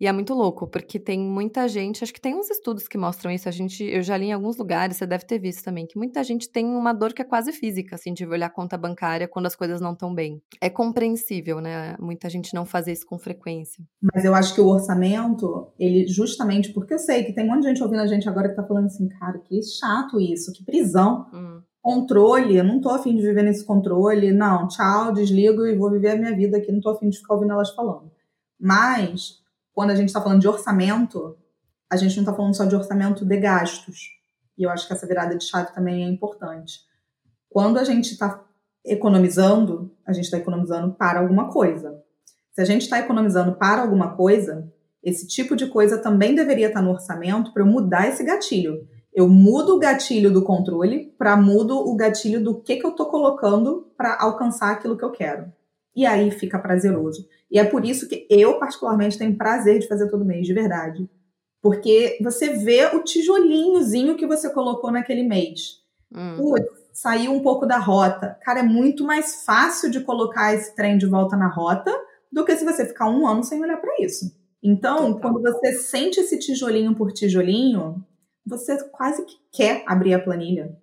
E é muito louco, porque tem muita gente, acho que tem uns estudos que mostram isso, a gente, eu já li em alguns lugares, você deve ter visto também, que muita gente tem uma dor que é quase física, assim, de olhar a conta bancária quando as coisas não estão bem. É compreensível, né, muita gente não fazer isso com frequência. Mas eu acho que o orçamento, ele justamente, porque eu sei que tem um monte de gente ouvindo a gente agora que tá falando assim, cara, que chato isso, que prisão. Hum controle, eu não tô afim de viver nesse controle, não, tchau, desligo e vou viver a minha vida aqui, não tô afim de ficar ouvindo elas falando. Mas quando a gente está falando de orçamento, a gente não está falando só de orçamento de gastos. E eu acho que essa virada de chave também é importante. Quando a gente está economizando, a gente está economizando para alguma coisa. Se a gente está economizando para alguma coisa, esse tipo de coisa também deveria estar tá no orçamento para eu mudar esse gatilho. Eu mudo o gatilho do controle para mudo o gatilho do que, que eu estou colocando para alcançar aquilo que eu quero. E aí fica prazeroso. E é por isso que eu, particularmente, tenho prazer de fazer todo mês, de verdade. Porque você vê o tijolinhozinho que você colocou naquele mês. Hum. Putz, saiu um pouco da rota. Cara, é muito mais fácil de colocar esse trem de volta na rota do que se você ficar um ano sem olhar para isso. Então, Total. quando você sente esse tijolinho por tijolinho, você quase que quer abrir a planilha.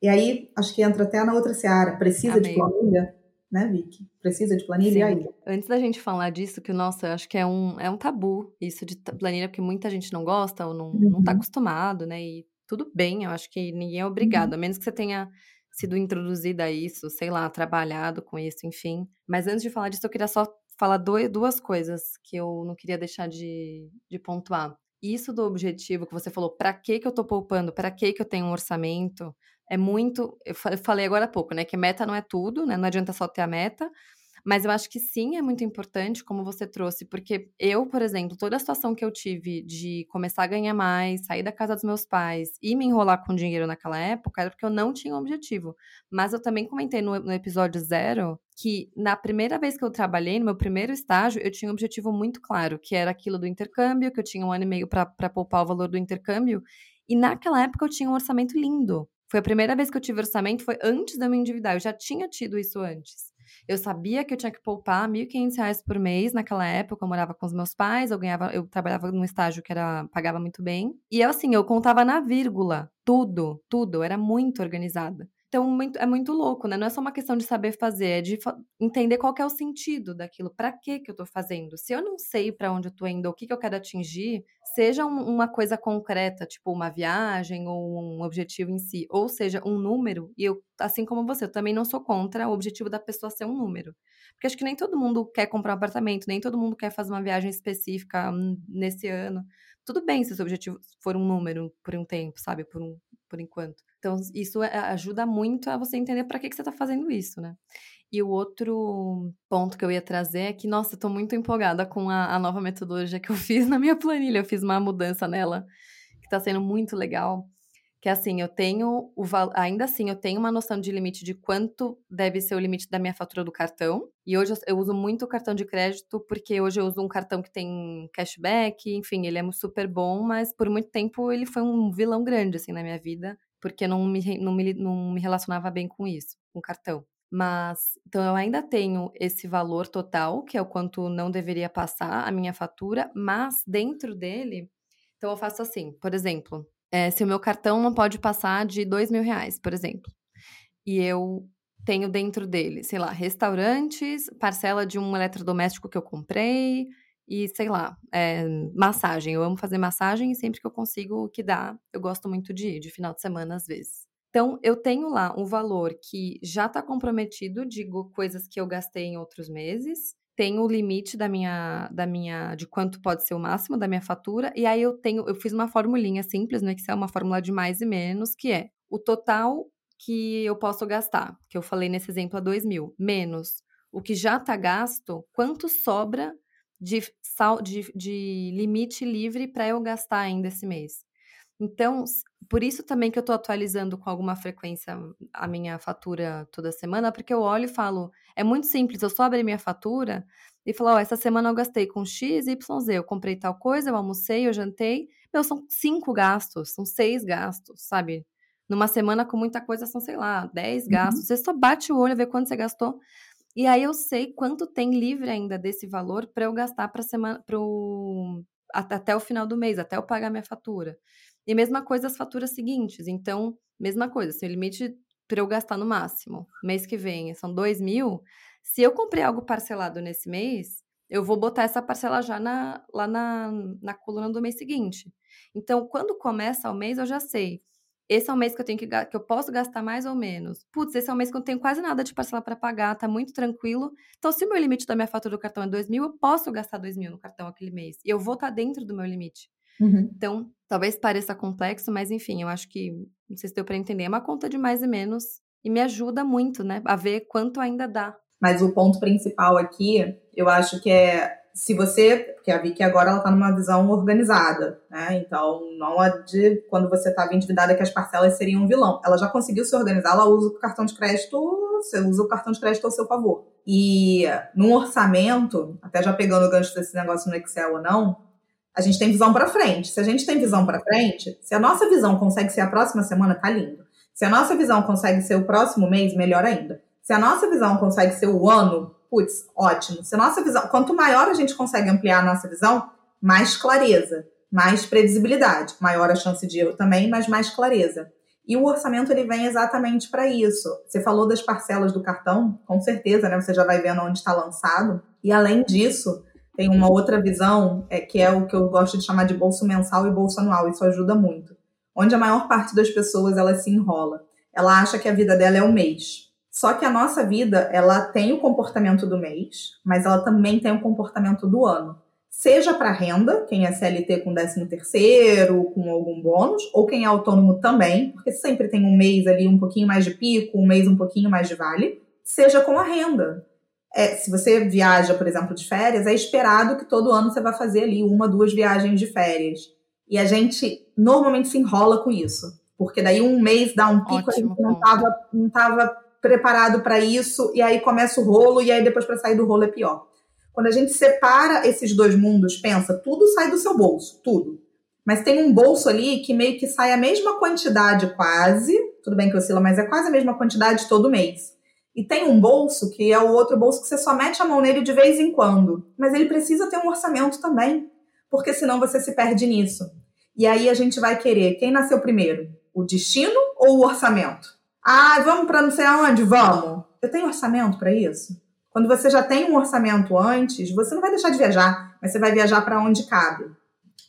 E aí, acho que entra até na outra seara. Precisa Amei. de planilha? Né, Vicky? Precisa de planilha aí? Antes da gente falar disso, que, nossa, eu acho que é um, é um tabu isso de planilha, porque muita gente não gosta ou não, uhum. não tá uhum. acostumado, né? E tudo bem, eu acho que ninguém é obrigado, uhum. a menos que você tenha sido introduzida a isso, sei lá, trabalhado com isso, enfim. Mas antes de falar disso, eu queria só falar dois, duas coisas que eu não queria deixar de, de pontuar. isso do objetivo que você falou, para que que eu tô poupando? Para que que eu tenho um orçamento? É muito, eu falei agora há pouco, né, que meta não é tudo, né? Não adianta só ter a meta, mas eu acho que sim, é muito importante, como você trouxe, porque eu, por exemplo, toda a situação que eu tive de começar a ganhar mais, sair da casa dos meus pais e me enrolar com dinheiro naquela época, era porque eu não tinha um objetivo. Mas eu também comentei no, no episódio zero que na primeira vez que eu trabalhei, no meu primeiro estágio, eu tinha um objetivo muito claro, que era aquilo do intercâmbio, que eu tinha um ano e meio para poupar o valor do intercâmbio. E naquela época eu tinha um orçamento lindo. Foi a primeira vez que eu tive orçamento, foi antes de eu me endividar. Eu já tinha tido isso antes. Eu sabia que eu tinha que poupar R$ 1.500 por mês naquela época. Eu morava com os meus pais, eu ganhava, eu trabalhava num estágio que era pagava muito bem. E eu assim, eu contava na vírgula, tudo, tudo, era muito organizada. Então, muito, é muito louco, né? Não é só uma questão de saber fazer, é de entender qual é o sentido daquilo. Para que que eu tô fazendo? Se eu não sei para onde eu tô indo, o que que eu quero atingir, seja um, uma coisa concreta, tipo uma viagem ou um objetivo em si, ou seja, um número, e eu, assim como você, eu também não sou contra o objetivo da pessoa ser um número. Porque acho que nem todo mundo quer comprar um apartamento, nem todo mundo quer fazer uma viagem específica hum, nesse ano. Tudo bem se o seu objetivo for um número por um tempo, sabe? Por, um, por enquanto. Então, isso é, ajuda muito a você entender para que, que você está fazendo isso, né? E o outro ponto que eu ia trazer é que, nossa, tô muito empolgada com a, a nova metodologia que eu fiz na minha planilha. Eu fiz uma mudança nela que está sendo muito legal. Que é assim, eu tenho o ainda assim, eu tenho uma noção de limite de quanto deve ser o limite da minha fatura do cartão. E hoje eu, eu uso muito o cartão de crédito, porque hoje eu uso um cartão que tem cashback, enfim, ele é super bom, mas por muito tempo ele foi um vilão grande, assim, na minha vida porque não me, não me, não me relacionava bem com isso, com cartão. Mas, então eu ainda tenho esse valor total, que é o quanto não deveria passar a minha fatura, mas dentro dele, então eu faço assim, por exemplo, é, se o meu cartão não pode passar de dois mil reais, por exemplo, e eu tenho dentro dele, sei lá, restaurantes, parcela de um eletrodoméstico que eu comprei, e, sei lá, é, massagem. Eu amo fazer massagem e sempre que eu consigo que dá, eu gosto muito de ir, de final de semana às vezes. Então, eu tenho lá um valor que já está comprometido, digo coisas que eu gastei em outros meses, tenho o limite da minha, da minha, de quanto pode ser o máximo da minha fatura, e aí eu tenho, eu fiz uma formulinha simples no Excel, uma fórmula de mais e menos, que é o total que eu posso gastar, que eu falei nesse exemplo a 2 mil, menos o que já está gasto, quanto sobra de, sal, de, de limite livre para eu gastar ainda esse mês. Então, por isso também que eu estou atualizando com alguma frequência a minha fatura toda semana, porque eu olho e falo, é muito simples, eu só abro minha fatura e falo, ó, oh, essa semana eu gastei com X, Y, Z, eu comprei tal coisa, eu almocei, eu jantei, meu, são cinco gastos, são seis gastos, sabe? Numa semana com muita coisa são, sei lá, dez uhum. gastos. Uhum. Você só bate o olho, vê quanto você gastou. E aí eu sei quanto tem livre ainda desse valor para eu gastar para semana pro até o final do mês, até eu pagar minha fatura. E mesma coisa as faturas seguintes. Então, mesma coisa, se o limite para eu gastar no máximo. Mês que vem são dois mil. Se eu comprei algo parcelado nesse mês, eu vou botar essa parcela já na, lá na, na coluna do mês seguinte. Então, quando começa o mês, eu já sei esse é um mês que eu tenho que, que eu posso gastar mais ou menos. Putz, esse é um mês que eu não tenho quase nada de parcela para pagar, tá muito tranquilo. Então, se o meu limite da minha fatura do cartão é 2 mil, eu posso gastar 2 mil no cartão aquele mês. E eu vou estar tá dentro do meu limite. Uhum. Então, talvez pareça complexo, mas enfim, eu acho que, não sei se deu para entender, é uma conta de mais e menos e me ajuda muito, né, a ver quanto ainda dá. Mas o ponto principal aqui, eu acho que é se você, porque a Vicky agora ela tá numa visão organizada, né? Então, não é de quando você estava endividada que as parcelas seriam um vilão. Ela já conseguiu se organizar, ela usa o cartão de crédito, você usa o cartão de crédito ao seu favor. E num orçamento, até já pegando o gancho desse negócio no Excel ou não, a gente tem visão para frente. Se a gente tem visão para frente, se a nossa visão consegue ser a próxima semana, tá lindo. Se a nossa visão consegue ser o próximo mês, melhor ainda. Se a nossa visão consegue ser o ano, putz, ótimo. Se nossa visão, quanto maior a gente consegue ampliar a nossa visão, mais clareza, mais previsibilidade, maior a chance de erro também, mas mais clareza. E o orçamento ele vem exatamente para isso. Você falou das parcelas do cartão, com certeza, né? Você já vai vendo onde está lançado. E além disso, tem uma outra visão, é, que é o que eu gosto de chamar de bolso mensal e bolso anual. Isso ajuda muito. Onde a maior parte das pessoas ela se enrola. Ela acha que a vida dela é um mês. Só que a nossa vida, ela tem o comportamento do mês, mas ela também tem o comportamento do ano. seja para renda, quem é CLT com 13 terceiro, com algum bônus, ou quem é autônomo também, porque sempre tem um mês ali um pouquinho mais de pico, um mês um pouquinho mais de vale, seja com a renda. É, se você viaja, por exemplo, de férias, é esperado que todo ano você vai fazer ali uma, duas viagens de férias. E a gente normalmente se enrola com isso. Porque daí um mês dá um pico, Ótimo, a gente não estava não tava preparado para isso, e aí começa o rolo, e aí depois para sair do rolo é pior. Quando a gente separa esses dois mundos, pensa, tudo sai do seu bolso, tudo. Mas tem um bolso ali que meio que sai a mesma quantidade quase, tudo bem que oscila, mas é quase a mesma quantidade todo mês. E tem um bolso que é o outro bolso que você só mete a mão nele de vez em quando. Mas ele precisa ter um orçamento também, porque senão você se perde nisso. E aí a gente vai querer quem nasceu primeiro, o destino ou o orçamento? Ah, vamos para não sei aonde? Vamos. Eu tenho orçamento para isso? Quando você já tem um orçamento antes, você não vai deixar de viajar, mas você vai viajar para onde cabe.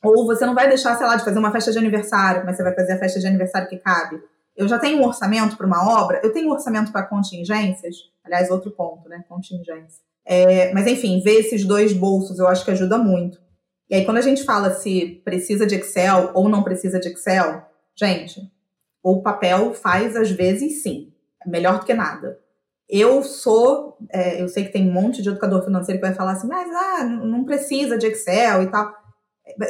Ou você não vai deixar, sei lá, de fazer uma festa de aniversário, mas você vai fazer a festa de aniversário que cabe. Eu já tenho um orçamento para uma obra, eu tenho um orçamento para contingências. Aliás, outro ponto, né? Contingência. É, mas enfim, ver esses dois bolsos eu acho que ajuda muito. E aí, quando a gente fala se precisa de Excel ou não precisa de Excel, gente, o papel faz às vezes sim. Melhor do que nada. Eu sou, é, eu sei que tem um monte de educador financeiro que vai falar assim, mas ah, não precisa de Excel e tal.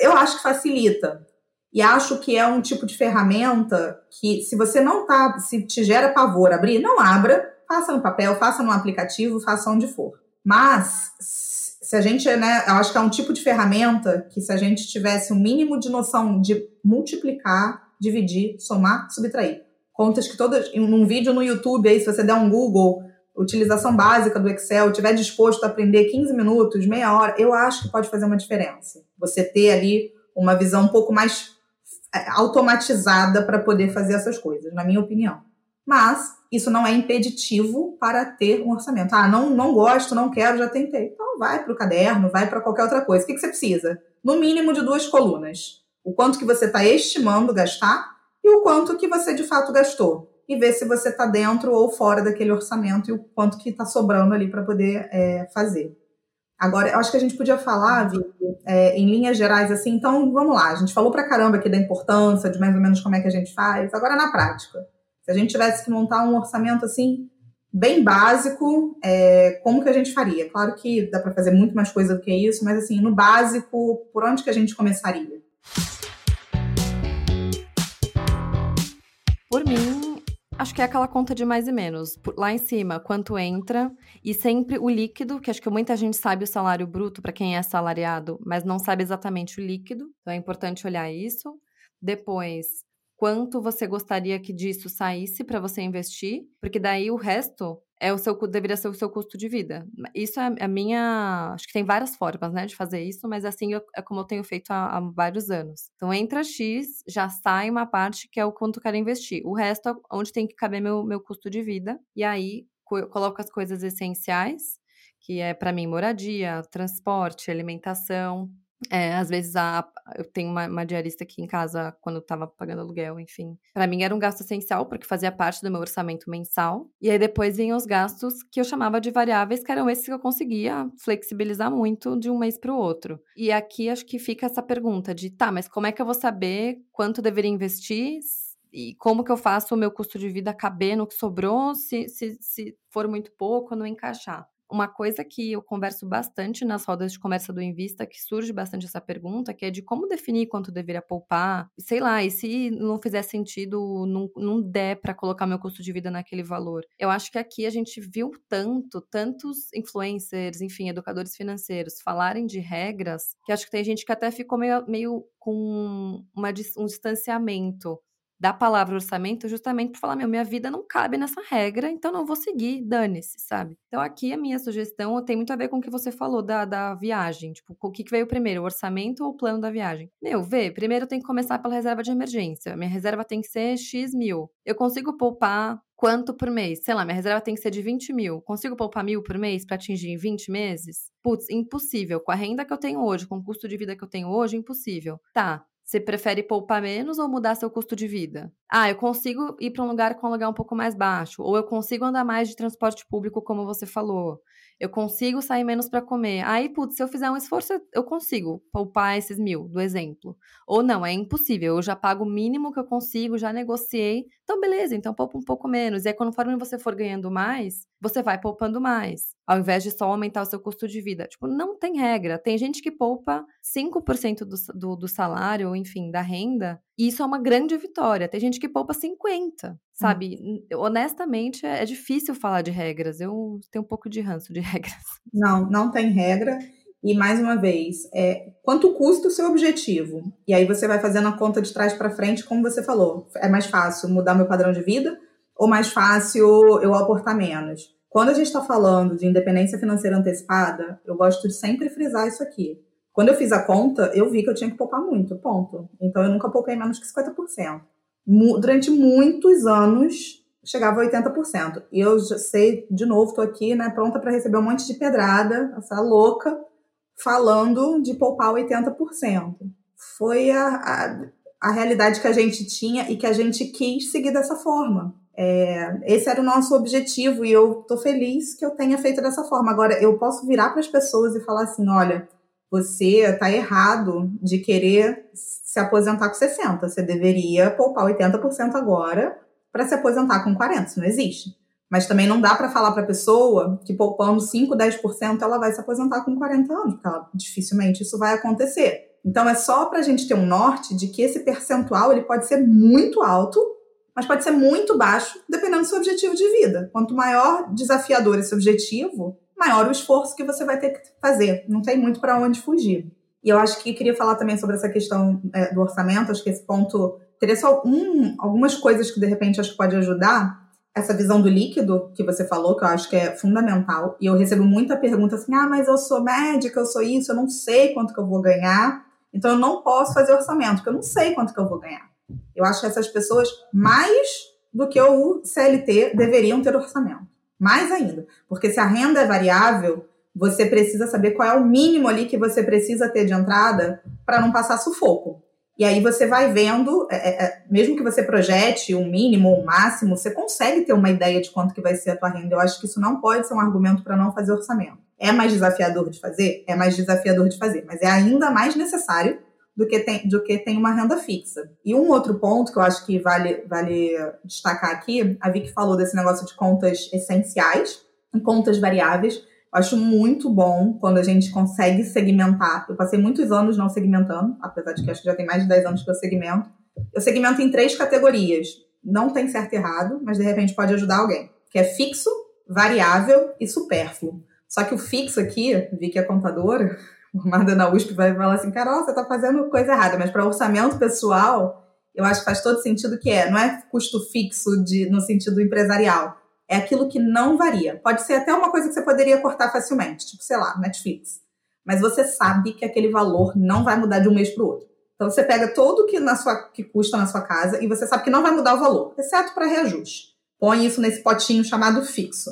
Eu acho que facilita. E acho que é um tipo de ferramenta que, se você não tá, se te gera pavor abrir, não abra, faça no papel, faça no aplicativo, faça onde for. Mas, se a gente, né, eu acho que é um tipo de ferramenta que, se a gente tivesse um mínimo de noção de multiplicar, dividir, somar, subtrair. Contas que todas, num vídeo no YouTube aí, se você der um Google, utilização básica do Excel, tiver disposto a aprender 15 minutos, meia hora, eu acho que pode fazer uma diferença. Você ter ali uma visão um pouco mais é, automatizada para poder fazer essas coisas, na minha opinião. Mas isso não é impeditivo para ter um orçamento. Ah, não, não gosto, não quero, já tentei. Então vai para o caderno, vai para qualquer outra coisa. O que, que você precisa? No mínimo de duas colunas. O quanto que você está estimando gastar e o quanto que você de fato gastou. E ver se você está dentro ou fora daquele orçamento e o quanto que está sobrando ali para poder é, fazer. Agora, eu acho que a gente podia falar, Vivi, é, em linhas gerais, assim, então vamos lá. A gente falou pra caramba aqui da importância, de mais ou menos como é que a gente faz. Agora, na prática, se a gente tivesse que montar um orçamento assim, bem básico, é, como que a gente faria? Claro que dá para fazer muito mais coisa do que isso, mas assim, no básico, por onde que a gente começaria? Por mim, Acho que é aquela conta de mais e menos. Lá em cima, quanto entra e sempre o líquido, que acho que muita gente sabe o salário bruto para quem é assalariado, mas não sabe exatamente o líquido. Então é importante olhar isso. Depois, quanto você gostaria que disso saísse para você investir, porque daí o resto é o seu deveria ser o seu custo de vida. Isso é a minha, acho que tem várias formas, né, de fazer isso, mas assim eu, é como eu tenho feito há, há, vários anos. Então entra X, já sai uma parte que é o quanto eu quero investir. O resto é onde tem que caber meu, meu custo de vida. E aí coloco as coisas essenciais, que é para mim moradia, transporte, alimentação, é, às vezes a, eu tenho uma, uma, diarista aqui em casa quando eu tava pagando aluguel, enfim. Para mim era um gasto essencial, porque fazia parte do meu orçamento mensal. E aí depois vinham os gastos que eu chamava de variáveis, que eram esses que eu conseguia flexibilizar muito de um mês para o outro. E aqui acho que fica essa pergunta de, tá, mas como é que eu vou saber quanto deveria investir? E como que eu faço o meu custo de vida caber no que sobrou, se, se, se for muito pouco, não encaixar? Uma coisa que eu converso bastante nas rodas de conversa do Invista, que surge bastante essa pergunta, que é de como definir quanto deveria poupar, sei lá, e se não fizer sentido, não, não der para colocar meu custo de vida naquele valor. Eu acho que aqui a gente viu tanto, tantos influencers, enfim, educadores financeiros falarem de regras, que acho que tem gente que até ficou meio, meio com uma, um distanciamento da palavra orçamento justamente por falar, meu, minha vida não cabe nessa regra, então não vou seguir, dane-se, sabe? Então aqui a minha sugestão tem muito a ver com o que você falou da, da viagem, tipo, o que, veio primeiro, o orçamento ou o plano da viagem? Meu, vê, primeiro tem que começar pela reserva de emergência, minha reserva tem que ser X mil, eu consigo poupar quanto por mês? Sei lá, minha reserva tem que ser de 20 mil. Consigo poupar mil por mês para atingir em 20 meses? Putz, impossível. Com a renda que eu tenho hoje, com o custo de vida que eu tenho hoje, impossível. Tá, Você prefere poupar menos ou mudar seu custo de vida? Ah, eu consigo ir para um lugar com aluguel um pouco mais baixo, ou eu consigo andar mais de transporte público, como você falou eu consigo sair menos para comer. Aí, putz, se eu fizer um esforço, eu consigo poupar esses mil, do exemplo. Ou não, é impossível, eu já pago o mínimo que eu consigo, já negociei. Então, beleza, então poupa um pouco menos. E aí, conforme você for ganhando mais, você vai poupando mais, ao invés de só aumentar o seu custo de vida. Tipo, não tem regra. Tem gente que poupa 5% do, do, do salário, enfim, da renda, e isso é uma grande vitória. Tem gente que poupa 50%, sabe? Hum. Honestamente, é, é difícil falar de regras. Eu tenho um pouco de ranço de regras. Não, não tem regra. E mais uma vez, é, quanto custa o seu objetivo? E aí você vai fazendo a conta de trás para frente, como você falou. É mais fácil mudar meu padrão de vida ou mais fácil eu aportar menos? Quando a gente está falando de independência financeira antecipada, eu gosto de sempre frisar isso aqui. Quando eu fiz a conta, eu vi que eu tinha que poupar muito, ponto. Então eu nunca poupei menos que 50%. Durante muitos anos, chegava a 80%. E eu sei, de novo, estou aqui, né, pronta para receber um monte de pedrada, essa louca, falando de poupar 80%. Foi a, a, a realidade que a gente tinha e que a gente quis seguir dessa forma. É, esse era o nosso objetivo e eu tô feliz que eu tenha feito dessa forma. Agora, eu posso virar para as pessoas e falar assim: olha, você está errado de querer se aposentar com 60. Você deveria poupar 80% agora para se aposentar com 40. Isso não existe. Mas também não dá para falar para a pessoa que poupando 5, 10% ela vai se aposentar com 40 anos, porque ela, dificilmente isso vai acontecer. Então é só para a gente ter um norte de que esse percentual ele pode ser muito alto mas pode ser muito baixo, dependendo do seu objetivo de vida. Quanto maior desafiador esse objetivo, maior o esforço que você vai ter que fazer. Não tem muito para onde fugir. E eu acho que queria falar também sobre essa questão é, do orçamento. Acho que esse ponto teria só um, algumas coisas que de repente acho que pode ajudar. Essa visão do líquido que você falou, que eu acho que é fundamental. E eu recebo muita pergunta assim: ah, mas eu sou médica, eu sou isso, eu não sei quanto que eu vou ganhar. Então eu não posso fazer orçamento, porque eu não sei quanto que eu vou ganhar. Eu acho que essas pessoas, mais do que o CLT, deveriam ter orçamento. Mais ainda. Porque se a renda é variável, você precisa saber qual é o mínimo ali que você precisa ter de entrada para não passar sufoco. E aí você vai vendo, é, é, é, mesmo que você projete um mínimo ou um máximo, você consegue ter uma ideia de quanto que vai ser a tua renda. Eu acho que isso não pode ser um argumento para não fazer orçamento. É mais desafiador de fazer? É mais desafiador de fazer, mas é ainda mais necessário do que tem, do que tem uma renda fixa. E um outro ponto que eu acho que vale, vale destacar aqui, a Vicky falou desse negócio de contas essenciais e contas variáveis. Eu acho muito bom quando a gente consegue segmentar. Eu passei muitos anos não segmentando, apesar de que acho que já tem mais de 10 anos que eu segmento. Eu segmento em três categorias. Não tem certo e errado, mas de repente pode ajudar alguém. Que é fixo, variável e supérfluo. Só que o fixo aqui, vi que é contadora, formada na USP vai falar assim, Carol, você está fazendo coisa errada, mas para orçamento pessoal, eu acho que faz todo sentido que é, não é custo fixo de, no sentido empresarial, é aquilo que não varia. Pode ser até uma coisa que você poderia cortar facilmente, tipo, sei lá, Netflix. Mas você sabe que aquele valor não vai mudar de um mês para o outro. Então você pega todo que na sua que custa na sua casa e você sabe que não vai mudar o valor, exceto para reajuste. Põe isso nesse potinho chamado fixo.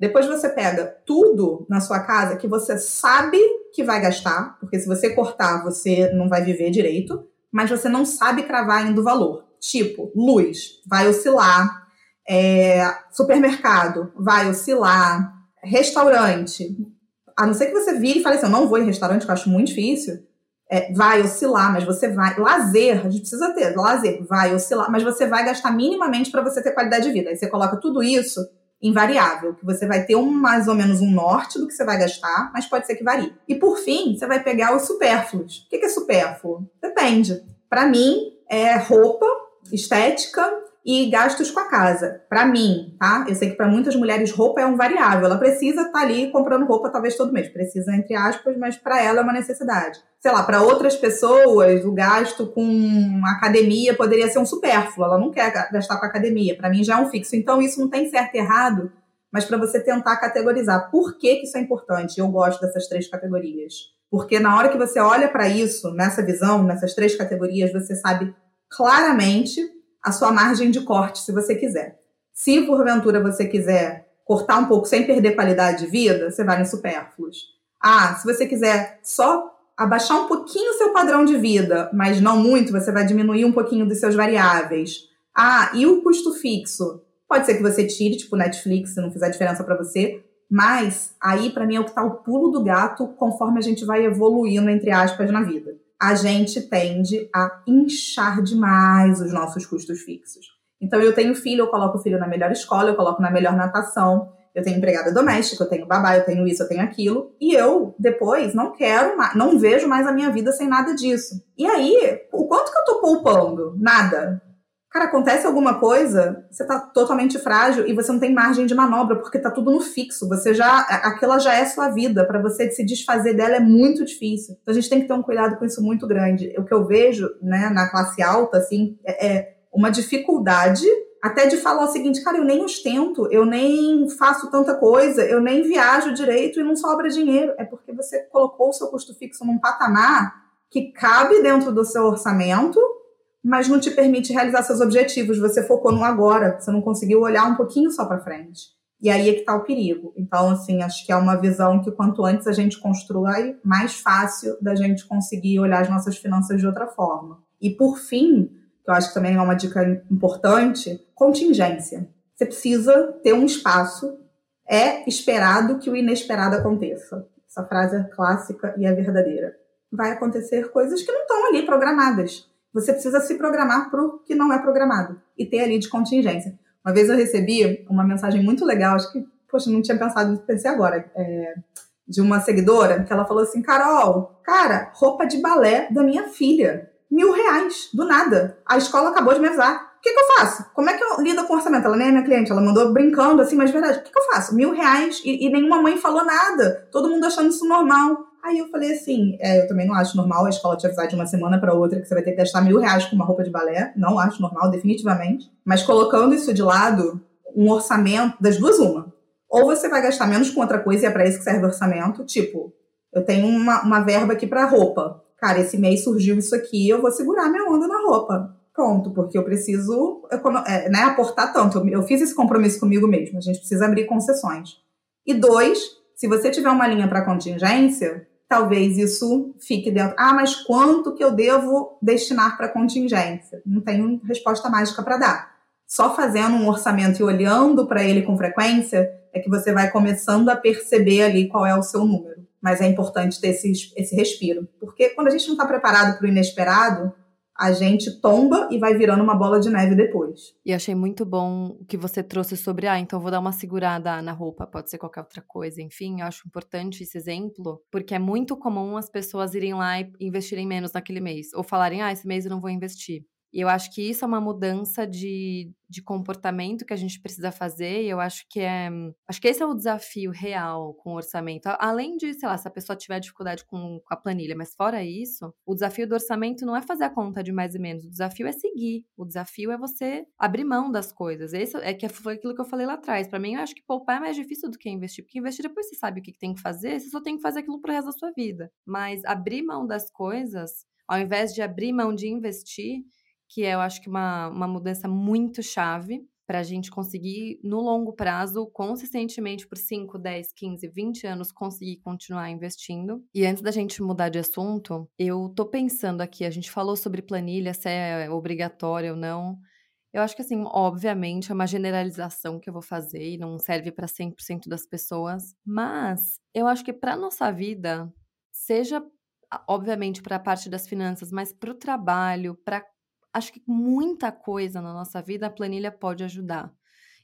Depois você pega tudo na sua casa que você sabe que vai gastar, porque se você cortar, você não vai viver direito, mas você não sabe cravar ainda o valor. Tipo, luz, vai oscilar. É, supermercado, vai oscilar. Restaurante, a não ser que você vire e fale assim, eu não vou em restaurante, que eu acho muito difícil. É, vai oscilar, mas você vai. Lazer, a gente precisa ter, lazer, vai oscilar, mas você vai gastar minimamente para você ter qualidade de vida. Aí você coloca tudo isso invariável, que você vai ter um, mais ou menos um norte do que você vai gastar, mas pode ser que varie. E por fim, você vai pegar os supérfluos. O que é supérfluo? Depende. Para mim, é roupa, estética e gastos com a casa. Para mim, tá? Eu sei que para muitas mulheres roupa é um variável. Ela precisa estar tá ali comprando roupa talvez todo mês. Precisa entre aspas, mas para ela é uma necessidade. Sei lá, para outras pessoas, o gasto com academia poderia ser um supérfluo. Ela não quer gastar com academia. Para mim já é um fixo. Então isso não tem certo e errado, mas para você tentar categorizar. Por que, que isso é importante? Eu gosto dessas três categorias. Porque na hora que você olha para isso, nessa visão, nessas três categorias, você sabe claramente a sua margem de corte, se você quiser. Se porventura você quiser cortar um pouco sem perder qualidade de vida, você vai em supérfluos. Ah, se você quiser só abaixar um pouquinho o seu padrão de vida, mas não muito, você vai diminuir um pouquinho dos seus variáveis. Ah, e o custo fixo? Pode ser que você tire, tipo Netflix, se não fizer diferença para você, mas aí para mim é o que tá o pulo do gato conforme a gente vai evoluindo entre aspas na vida. A gente tende a inchar demais os nossos custos fixos. Então eu tenho filho, eu coloco o filho na melhor escola, eu coloco na melhor natação, eu tenho empregada doméstica, eu tenho babá, eu tenho isso, eu tenho aquilo, e eu depois não quero mais, não vejo mais a minha vida sem nada disso. E aí, o quanto que eu tô poupando? Nada. Cara, acontece alguma coisa, você tá totalmente frágil e você não tem margem de manobra, porque tá tudo no fixo. Você já. Aquela já é sua vida. para você se desfazer dela é muito difícil. Então a gente tem que ter um cuidado com isso muito grande. O que eu vejo, né, na classe alta, assim, é, é uma dificuldade até de falar o seguinte, cara, eu nem ostento, eu nem faço tanta coisa, eu nem viajo direito e não sobra dinheiro. É porque você colocou o seu custo fixo num patamar que cabe dentro do seu orçamento, mas não te permite realizar seus objetivos. Você focou no agora, você não conseguiu olhar um pouquinho só para frente. E aí é que está o perigo. Então, assim, acho que é uma visão que quanto antes a gente constrói, mais fácil da gente conseguir olhar as nossas finanças de outra forma. E por fim, que eu acho que também é uma dica importante, contingência. Você precisa ter um espaço, é esperado que o inesperado aconteça. Essa frase é clássica e é verdadeira. Vai acontecer coisas que não estão ali programadas. Você precisa se programar para o que não é programado e ter ali de contingência. Uma vez eu recebi uma mensagem muito legal, acho que, poxa, não tinha pensado, pensei agora, é, de uma seguidora, que ela falou assim: Carol, cara, roupa de balé da minha filha mil reais, do nada. A escola acabou de me avisar. O que, que eu faço? Como é que eu lido com orçamento? Ela nem é minha cliente, ela mandou brincando assim, mas verdade, o que, que eu faço? Mil reais e, e, nenhuma mãe falou nada. Todo mundo achando isso normal. Aí eu falei assim, é, eu também não acho normal a escola te avisar de uma semana para outra que você vai ter que gastar mil reais com uma roupa de balé. Não acho normal, definitivamente. Mas colocando isso de lado, um orçamento, das duas uma. Ou você vai gastar menos com outra coisa e é para isso que serve o orçamento. Tipo, eu tenho uma, uma verba aqui para roupa cara, esse mês surgiu isso aqui, eu vou segurar minha onda na roupa. Pronto, porque eu preciso é, né, aportar tanto. Eu fiz esse compromisso comigo mesmo, a gente precisa abrir concessões. E dois, se você tiver uma linha para contingência, talvez isso fique dentro. Ah, mas quanto que eu devo destinar para contingência? Não tenho resposta mágica para dar. Só fazendo um orçamento e olhando para ele com frequência é que você vai começando a perceber ali qual é o seu número mas é importante ter esse, esse respiro. Porque quando a gente não está preparado para o inesperado, a gente tomba e vai virando uma bola de neve depois. E achei muito bom o que você trouxe sobre, ah, então vou dar uma segurada na roupa, pode ser qualquer outra coisa. Enfim, eu acho importante esse exemplo, porque é muito comum as pessoas irem lá e investirem menos naquele mês, ou falarem, ah, esse mês eu não vou investir. E eu acho que isso é uma mudança de, de comportamento que a gente precisa fazer, e eu acho que é. Acho que esse é o desafio real com o orçamento. Além de, sei lá, se a pessoa tiver dificuldade com, com a planilha, mas fora isso, o desafio do orçamento não é fazer a conta de mais e menos, o desafio é seguir. O desafio é você abrir mão das coisas. Esse é que foi aquilo que eu falei lá atrás. Para mim, eu acho que poupar é mais difícil do que investir, porque investir depois você sabe o que tem que fazer, você só tem que fazer aquilo pro resto da sua vida. Mas abrir mão das coisas, ao invés de abrir mão de investir, que é, eu acho que uma, uma mudança muito chave para a gente conseguir, no longo prazo, consistentemente por 5, 10, 15, 20 anos, conseguir continuar investindo. E antes da gente mudar de assunto, eu tô pensando aqui, a gente falou sobre planilha, se é obrigatória ou não. Eu acho que, assim, obviamente, é uma generalização que eu vou fazer e não serve para 100% das pessoas, mas eu acho que para nossa vida, seja obviamente para a parte das finanças, mas para o trabalho, para acho que muita coisa na nossa vida a planilha pode ajudar.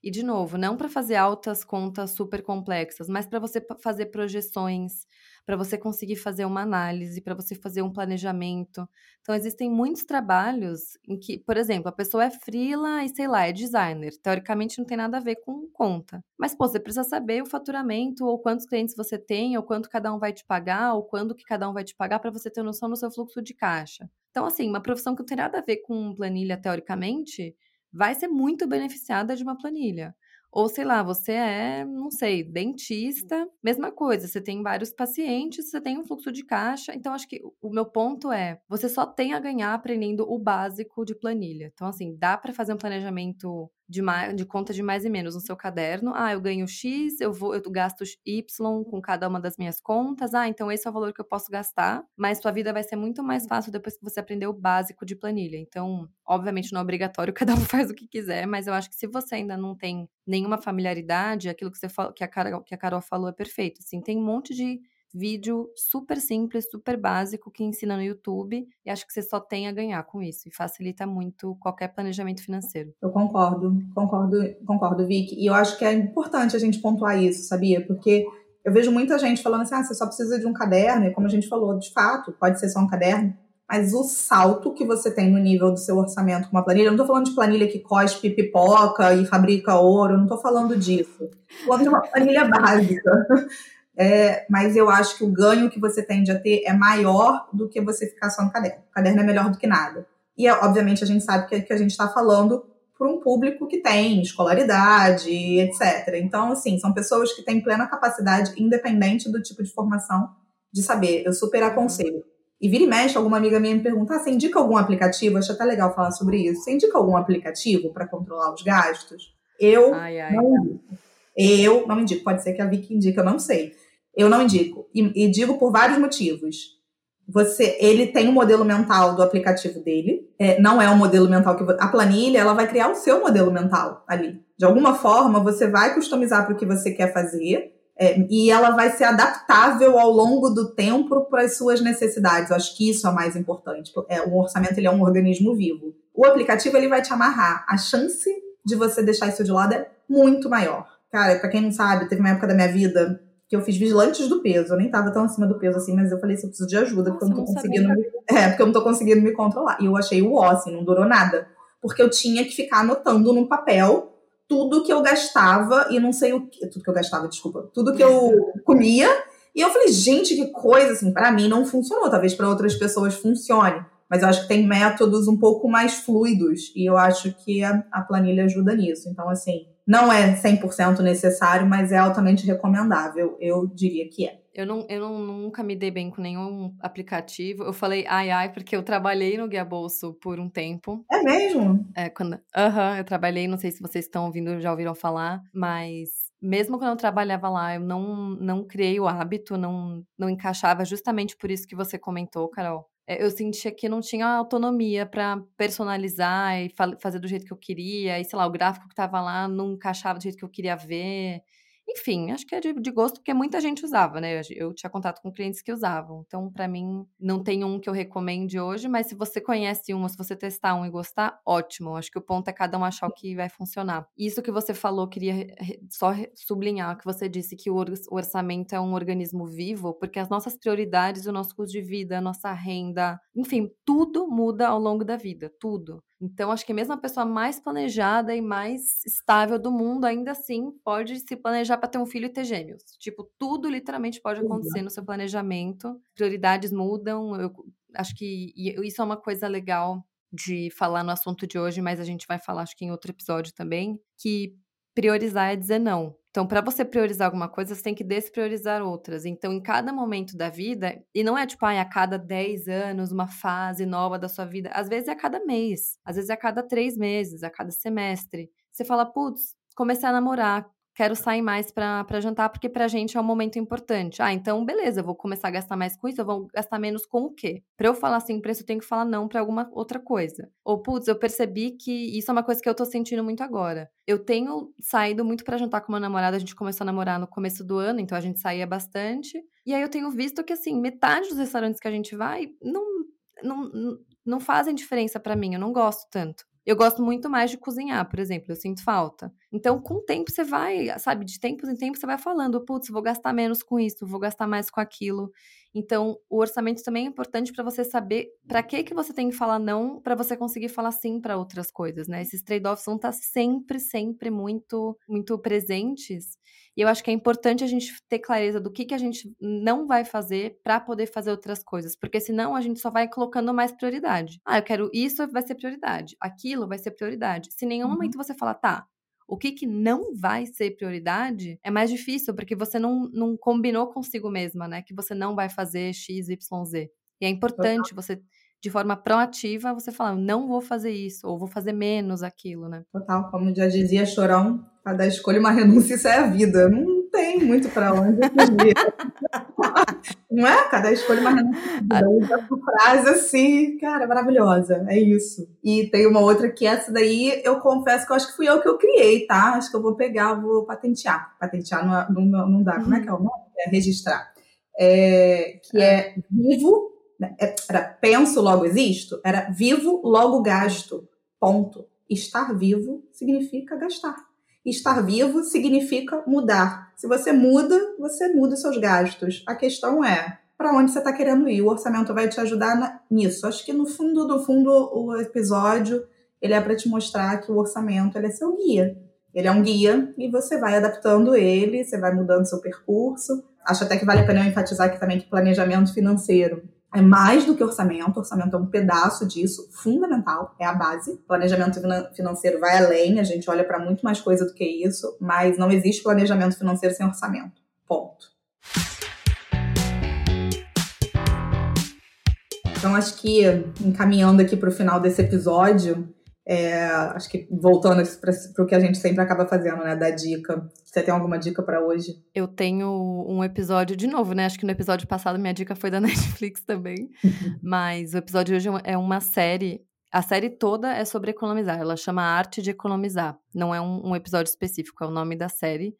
E, de novo, não para fazer altas contas super complexas, mas para você fazer projeções, para você conseguir fazer uma análise, para você fazer um planejamento. Então, existem muitos trabalhos em que, por exemplo, a pessoa é frila e, sei lá, é designer. Teoricamente, não tem nada a ver com conta. Mas, pô, você precisa saber o faturamento, ou quantos clientes você tem, ou quanto cada um vai te pagar, ou quando que cada um vai te pagar, para você ter noção do seu fluxo de caixa. Então, assim, uma profissão que não tem nada a ver com planilha teoricamente, vai ser muito beneficiada de uma planilha. Ou sei lá, você é, não sei, dentista, mesma coisa, você tem vários pacientes, você tem um fluxo de caixa. Então, acho que o meu ponto é: você só tem a ganhar aprendendo o básico de planilha. Então, assim, dá para fazer um planejamento de, mais, de conta de mais e menos no seu caderno. Ah, eu ganho X, eu vou, eu gasto Y com cada uma das minhas contas. Ah, então esse é o valor que eu posso gastar, mas sua vida vai ser muito mais fácil depois que você aprender o básico de planilha. Então, obviamente não é obrigatório, cada um faz o que quiser, mas eu acho que se você ainda não tem nenhuma familiaridade, aquilo que você que a Carol, que a Carol falou é perfeito. Assim, tem um monte de vídeo super simples, super básico que ensina no YouTube e acho que você só tem a ganhar com isso e facilita muito qualquer planejamento financeiro. Eu concordo, concordo, concordo, Vicky. E eu acho que é importante a gente pontuar isso, sabia? Porque eu vejo muita gente falando assim, ah, você só precisa de um caderno, e como a gente falou, de fato, pode ser só um caderno, mas o salto que você tem no nível do seu orçamento com uma planilha, eu não estou falando de planilha que cospe pipoca e fabrica ouro, não estou falando disso. Estou falando de uma planilha básica. É, mas eu acho que o ganho que você tende a ter é maior do que você ficar só no caderno. O caderno é melhor do que nada. E, obviamente, a gente sabe que, que a gente está falando para um público que tem escolaridade, etc. Então, assim, são pessoas que têm plena capacidade, independente do tipo de formação, de saber. Eu super aconselho. E vira e mexe, alguma amiga minha me pergunta: ah, você indica algum aplicativo? Acho até legal falar sobre isso. Você indica algum aplicativo para controlar os gastos? Eu ai, ai. não indico. Eu não indico. Pode ser que a Vicky indique, eu não sei. Eu não indico. E, e, digo por vários motivos. Você, ele tem o um modelo mental do aplicativo dele. É, não é um modelo mental que a planilha, ela vai criar o seu modelo mental ali. De alguma forma, você vai customizar para o que você quer fazer. É, e ela vai ser adaptável ao longo do tempo para as suas necessidades. Eu acho que isso é o mais importante. É, o orçamento ele é um organismo vivo. O aplicativo ele vai te amarrar. A chance de você deixar isso de lado é muito maior. Cara, para quem não sabe, teve uma época da minha vida que eu fiz vigilantes do peso. Eu nem tava tão acima do peso assim, mas eu falei assim, eu preciso de ajuda, Nossa, porque eu não tô não conseguindo. Me... É, porque eu não tô conseguindo me controlar. E eu achei o ó, assim, não durou nada. Porque eu tinha que ficar anotando num papel tudo que eu gastava e não sei o que. Tudo que eu gastava, desculpa. Tudo que eu comia. E eu falei, gente, que coisa, assim, para mim não funcionou. Talvez para outras pessoas funcione. Mas eu acho que tem métodos um pouco mais fluidos. E eu acho que a, a planilha ajuda nisso. Então, assim, não é 100% necessário, mas é altamente recomendável. Eu diria que é. Eu, não, eu não, nunca me dei bem com nenhum aplicativo. Eu falei ai, ai, porque eu trabalhei no Guia Bolso por um tempo. É mesmo? É, quando. Aham, uhum, eu trabalhei, não sei se vocês estão ouvindo, já ouviram falar, mas mesmo quando eu trabalhava lá, eu não, não criei o hábito, não, não encaixava justamente por isso que você comentou, Carol. É, eu sentia que não tinha autonomia para personalizar e fazer do jeito que eu queria, e sei lá, o gráfico que estava lá não encaixava do jeito que eu queria ver. Enfim, acho que é de, de, gosto, porque muita gente usava, né? Eu, tinha contato com clientes que usavam. Então, para mim, não tem um que eu recomende hoje, mas se você conhece um, se você testar um e gostar, ótimo. Acho que o ponto é cada um achar o que vai funcionar. Isso que você falou, queria só sublinhar que você disse que o orçamento é um organismo vivo, porque as nossas prioridades, o nosso custo de vida, a nossa renda, enfim, tudo muda ao longo da vida, tudo. Então, acho que mesmo a pessoa mais planejada e mais estável do mundo, ainda assim, pode se planejar para ter um filho e ter gêmeos. Tipo, tudo literalmente pode acontecer no seu planejamento. Prioridades mudam. Eu acho que isso é uma coisa legal de falar no assunto de hoje, mas a gente vai falar, acho que em outro episódio também, que priorizar é dizer não. Então, para você priorizar alguma coisa, você tem que despriorizar outras. Então, em cada momento da vida, e não é tipo, ah, a cada 10 anos, uma fase nova da sua vida. Às vezes é a cada mês, às vezes é a cada três meses, a cada semestre. Você fala, putz, comecei a namorar, quero sair mais para jantar porque pra gente é um momento importante. Ah, então beleza, eu vou começar a gastar mais com isso, eu vou gastar menos com o quê? Para eu falar assim preço, eu tenho que falar não para alguma outra coisa. Ou putz, eu percebi que isso é uma coisa que eu tô sentindo muito agora. Eu tenho saído muito para jantar com uma namorada, a gente começou a namorar no começo do ano, então a gente saía bastante. E aí eu tenho visto que assim, metade dos restaurantes que a gente vai não não, não fazem diferença para mim, eu não gosto tanto. Eu gosto muito mais de cozinhar, por exemplo, eu sinto falta. Então, com o tempo, você vai, sabe, de tempos em tempos, você vai falando, putz, vou gastar menos com isso, vou gastar mais com aquilo. Então, o orçamento também é importante para você saber para que que você tem que falar não, para você conseguir falar sim para outras coisas, né? Esses trade-offs vão estar tá sempre, sempre muito, muito presentes. E eu acho que é importante a gente ter clareza do que, que a gente não vai fazer para poder fazer outras coisas, porque senão a gente só vai colocando mais prioridade. Ah, eu quero isso, vai ser prioridade. Aquilo vai ser prioridade. Se em nenhum uhum. momento você falar, tá, o que, que não vai ser prioridade é mais difícil, porque você não, não combinou consigo mesma, né? Que você não vai fazer X, Y, Z. E é importante você de forma proativa, você fala, não vou fazer isso, ou vou fazer menos aquilo, né? Total, como já dizia Chorão, cada escolha uma renúncia, isso é a vida. Não tem muito para onde fugir. Não é? Cada escolha uma renúncia. Essa frase assim, cara, maravilhosa. É isso. E tem uma outra que essa daí, eu confesso que eu acho que fui eu que eu criei, tá? Acho que eu vou pegar, vou patentear. Patentear não, não, não dá. Como é que é o nome? É registrar. É, que é vivo, né? é, era penso, logo existo, era vivo, logo gasto. Ponto. Estar vivo significa gastar. Estar vivo significa mudar. Se você muda, você muda seus gastos. A questão é para onde você está querendo ir. O orçamento vai te ajudar nisso. Acho que no fundo do fundo o episódio ele é para te mostrar que o orçamento ele é seu guia. Ele é um guia e você vai adaptando ele, você vai mudando seu percurso. Acho até que vale a pena eu enfatizar aqui também que planejamento financeiro é mais do que orçamento, orçamento é um pedaço disso, fundamental, é a base. Planejamento financeiro vai além, a gente olha para muito mais coisa do que isso, mas não existe planejamento financeiro sem orçamento. Ponto. Então, acho que encaminhando aqui para o final desse episódio, é, acho que voltando para o que a gente sempre acaba fazendo, né? Da dica. Você tem alguma dica para hoje? Eu tenho um episódio de novo, né? Acho que no episódio passado minha dica foi da Netflix também. Mas o episódio de hoje é uma série. A série toda é sobre economizar. Ela chama Arte de Economizar. Não é um, um episódio específico, é o nome da série.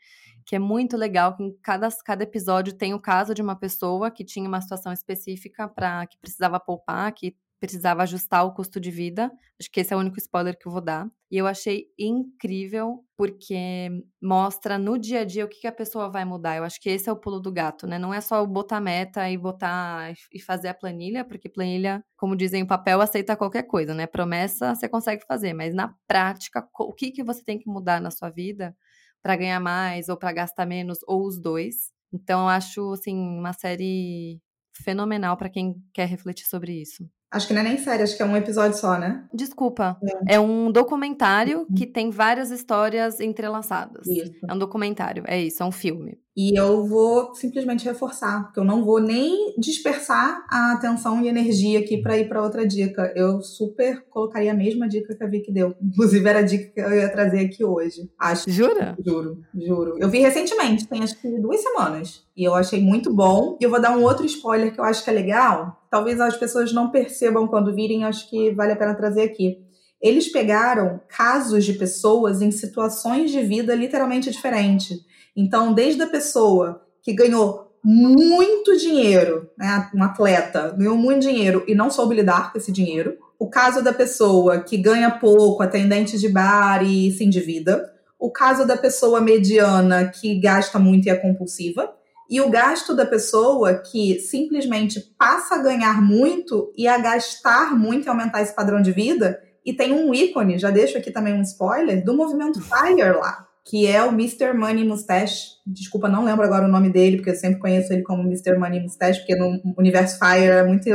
Que é muito legal, que em cada, cada episódio tem o caso de uma pessoa que tinha uma situação específica para que precisava poupar, que precisava ajustar o custo de vida. Acho que esse é o único spoiler que eu vou dar. E eu achei incrível porque mostra no dia a dia o que, que a pessoa vai mudar. Eu acho que esse é o pulo do gato, né? Não é só botar meta e botar e fazer a planilha, porque planilha, como dizem, o papel aceita qualquer coisa, né? Promessa você consegue fazer, mas na prática, o que, que você tem que mudar na sua vida para ganhar mais ou para gastar menos ou os dois? Então eu acho assim uma série fenomenal para quem quer refletir sobre isso. Acho que não é nem série, acho que é um episódio só, né? Desculpa. É, é um documentário uhum. que tem várias histórias entrelaçadas. Isso. É um documentário, é isso, é um filme. E eu vou simplesmente reforçar, porque eu não vou nem dispersar a atenção e energia aqui para ir para outra dica. Eu super colocaria a mesma dica que a Vicky deu. Inclusive, era a dica que eu ia trazer aqui hoje. Acho. Jura? Juro, juro. Eu vi recentemente, tem acho que duas semanas. E eu achei muito bom. E eu vou dar um outro spoiler que eu acho que é legal. Talvez as pessoas não percebam quando virem, acho que vale a pena trazer aqui. Eles pegaram casos de pessoas em situações de vida literalmente diferentes. Então, desde a pessoa que ganhou muito dinheiro, né, um atleta ganhou muito dinheiro e não soube lidar com esse dinheiro, o caso da pessoa que ganha pouco, atendente de bar e se endivida, o caso da pessoa mediana que gasta muito e é compulsiva, e o gasto da pessoa que simplesmente passa a ganhar muito e a gastar muito e aumentar esse padrão de vida. E tem um ícone, já deixo aqui também um spoiler, do movimento FIRE lá que é o Mr. Money Mustache. Desculpa, não lembro agora o nome dele, porque eu sempre conheço ele como Mr. Money Mustache, porque no universo Fire é muito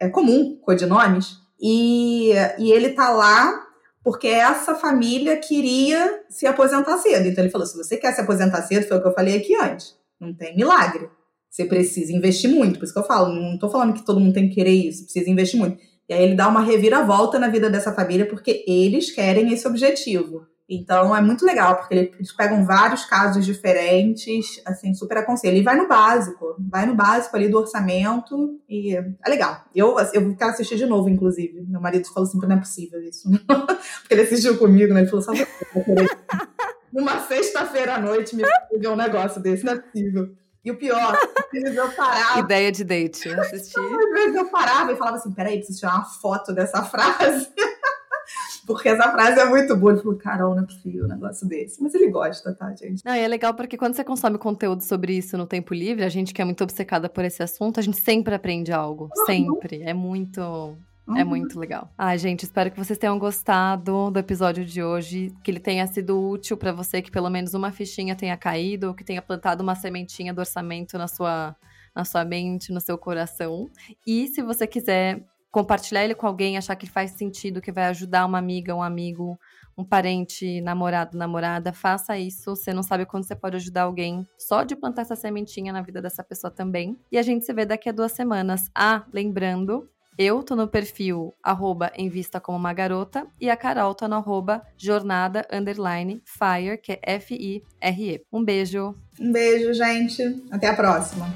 é comum codinomes. E, e ele tá lá porque essa família queria se aposentar cedo. Então ele falou: se você quer se aposentar cedo, foi o que eu falei aqui antes. Não tem milagre. Você precisa investir muito. Por isso que eu falo, não estou falando que todo mundo tem que querer isso, precisa investir muito. E aí ele dá uma reviravolta na vida dessa família porque eles querem esse objetivo. Então é muito legal, porque eles pegam vários casos diferentes, assim, super aconselho. E vai no básico, vai no básico ali do orçamento e é legal. Eu, eu quero assistir de novo, inclusive. Meu marido falou assim, não é possível isso. porque ele assistiu comigo, né? Ele falou, sabe, numa sexta-feira à noite me ver um negócio desse, não é possível. E o pior, às vezes eu parava. Ideia de date, assistir. Às vezes eu parava e falava assim: peraí, preciso tirar uma foto dessa frase porque essa frase é muito boa. Ele falou, Carol, não é possível um negócio desse. Mas ele gosta, tá, gente? Não, e é legal porque quando você consome conteúdo sobre isso no tempo livre, a gente que é muito obcecada por esse assunto, a gente sempre aprende algo. Uhum. Sempre. É muito. É uhum. É muito legal. Ai, gente, espero que vocês tenham gostado do episódio de hoje, que ele tenha sido útil para você, que pelo menos uma fichinha tenha caído, ou que tenha plantado uma sementinha do orçamento na sua, na sua mente, no seu coração. E se você quiser compartilhar ele com alguém, achar que faz sentido, que vai ajudar uma amiga, um amigo, um parente, namorado, namorada, faça isso. Você não sabe quando você pode ajudar alguém só de plantar essa sementinha na vida dessa pessoa também. E a gente se vê daqui a duas semanas. Ah, lembrando Eu tô no perfil arroba em vista como uma garota e a Carol tá no arroba jornada underline fire, que é F-I-R-E. Um beijo. Um beijo, gente. Até a próxima.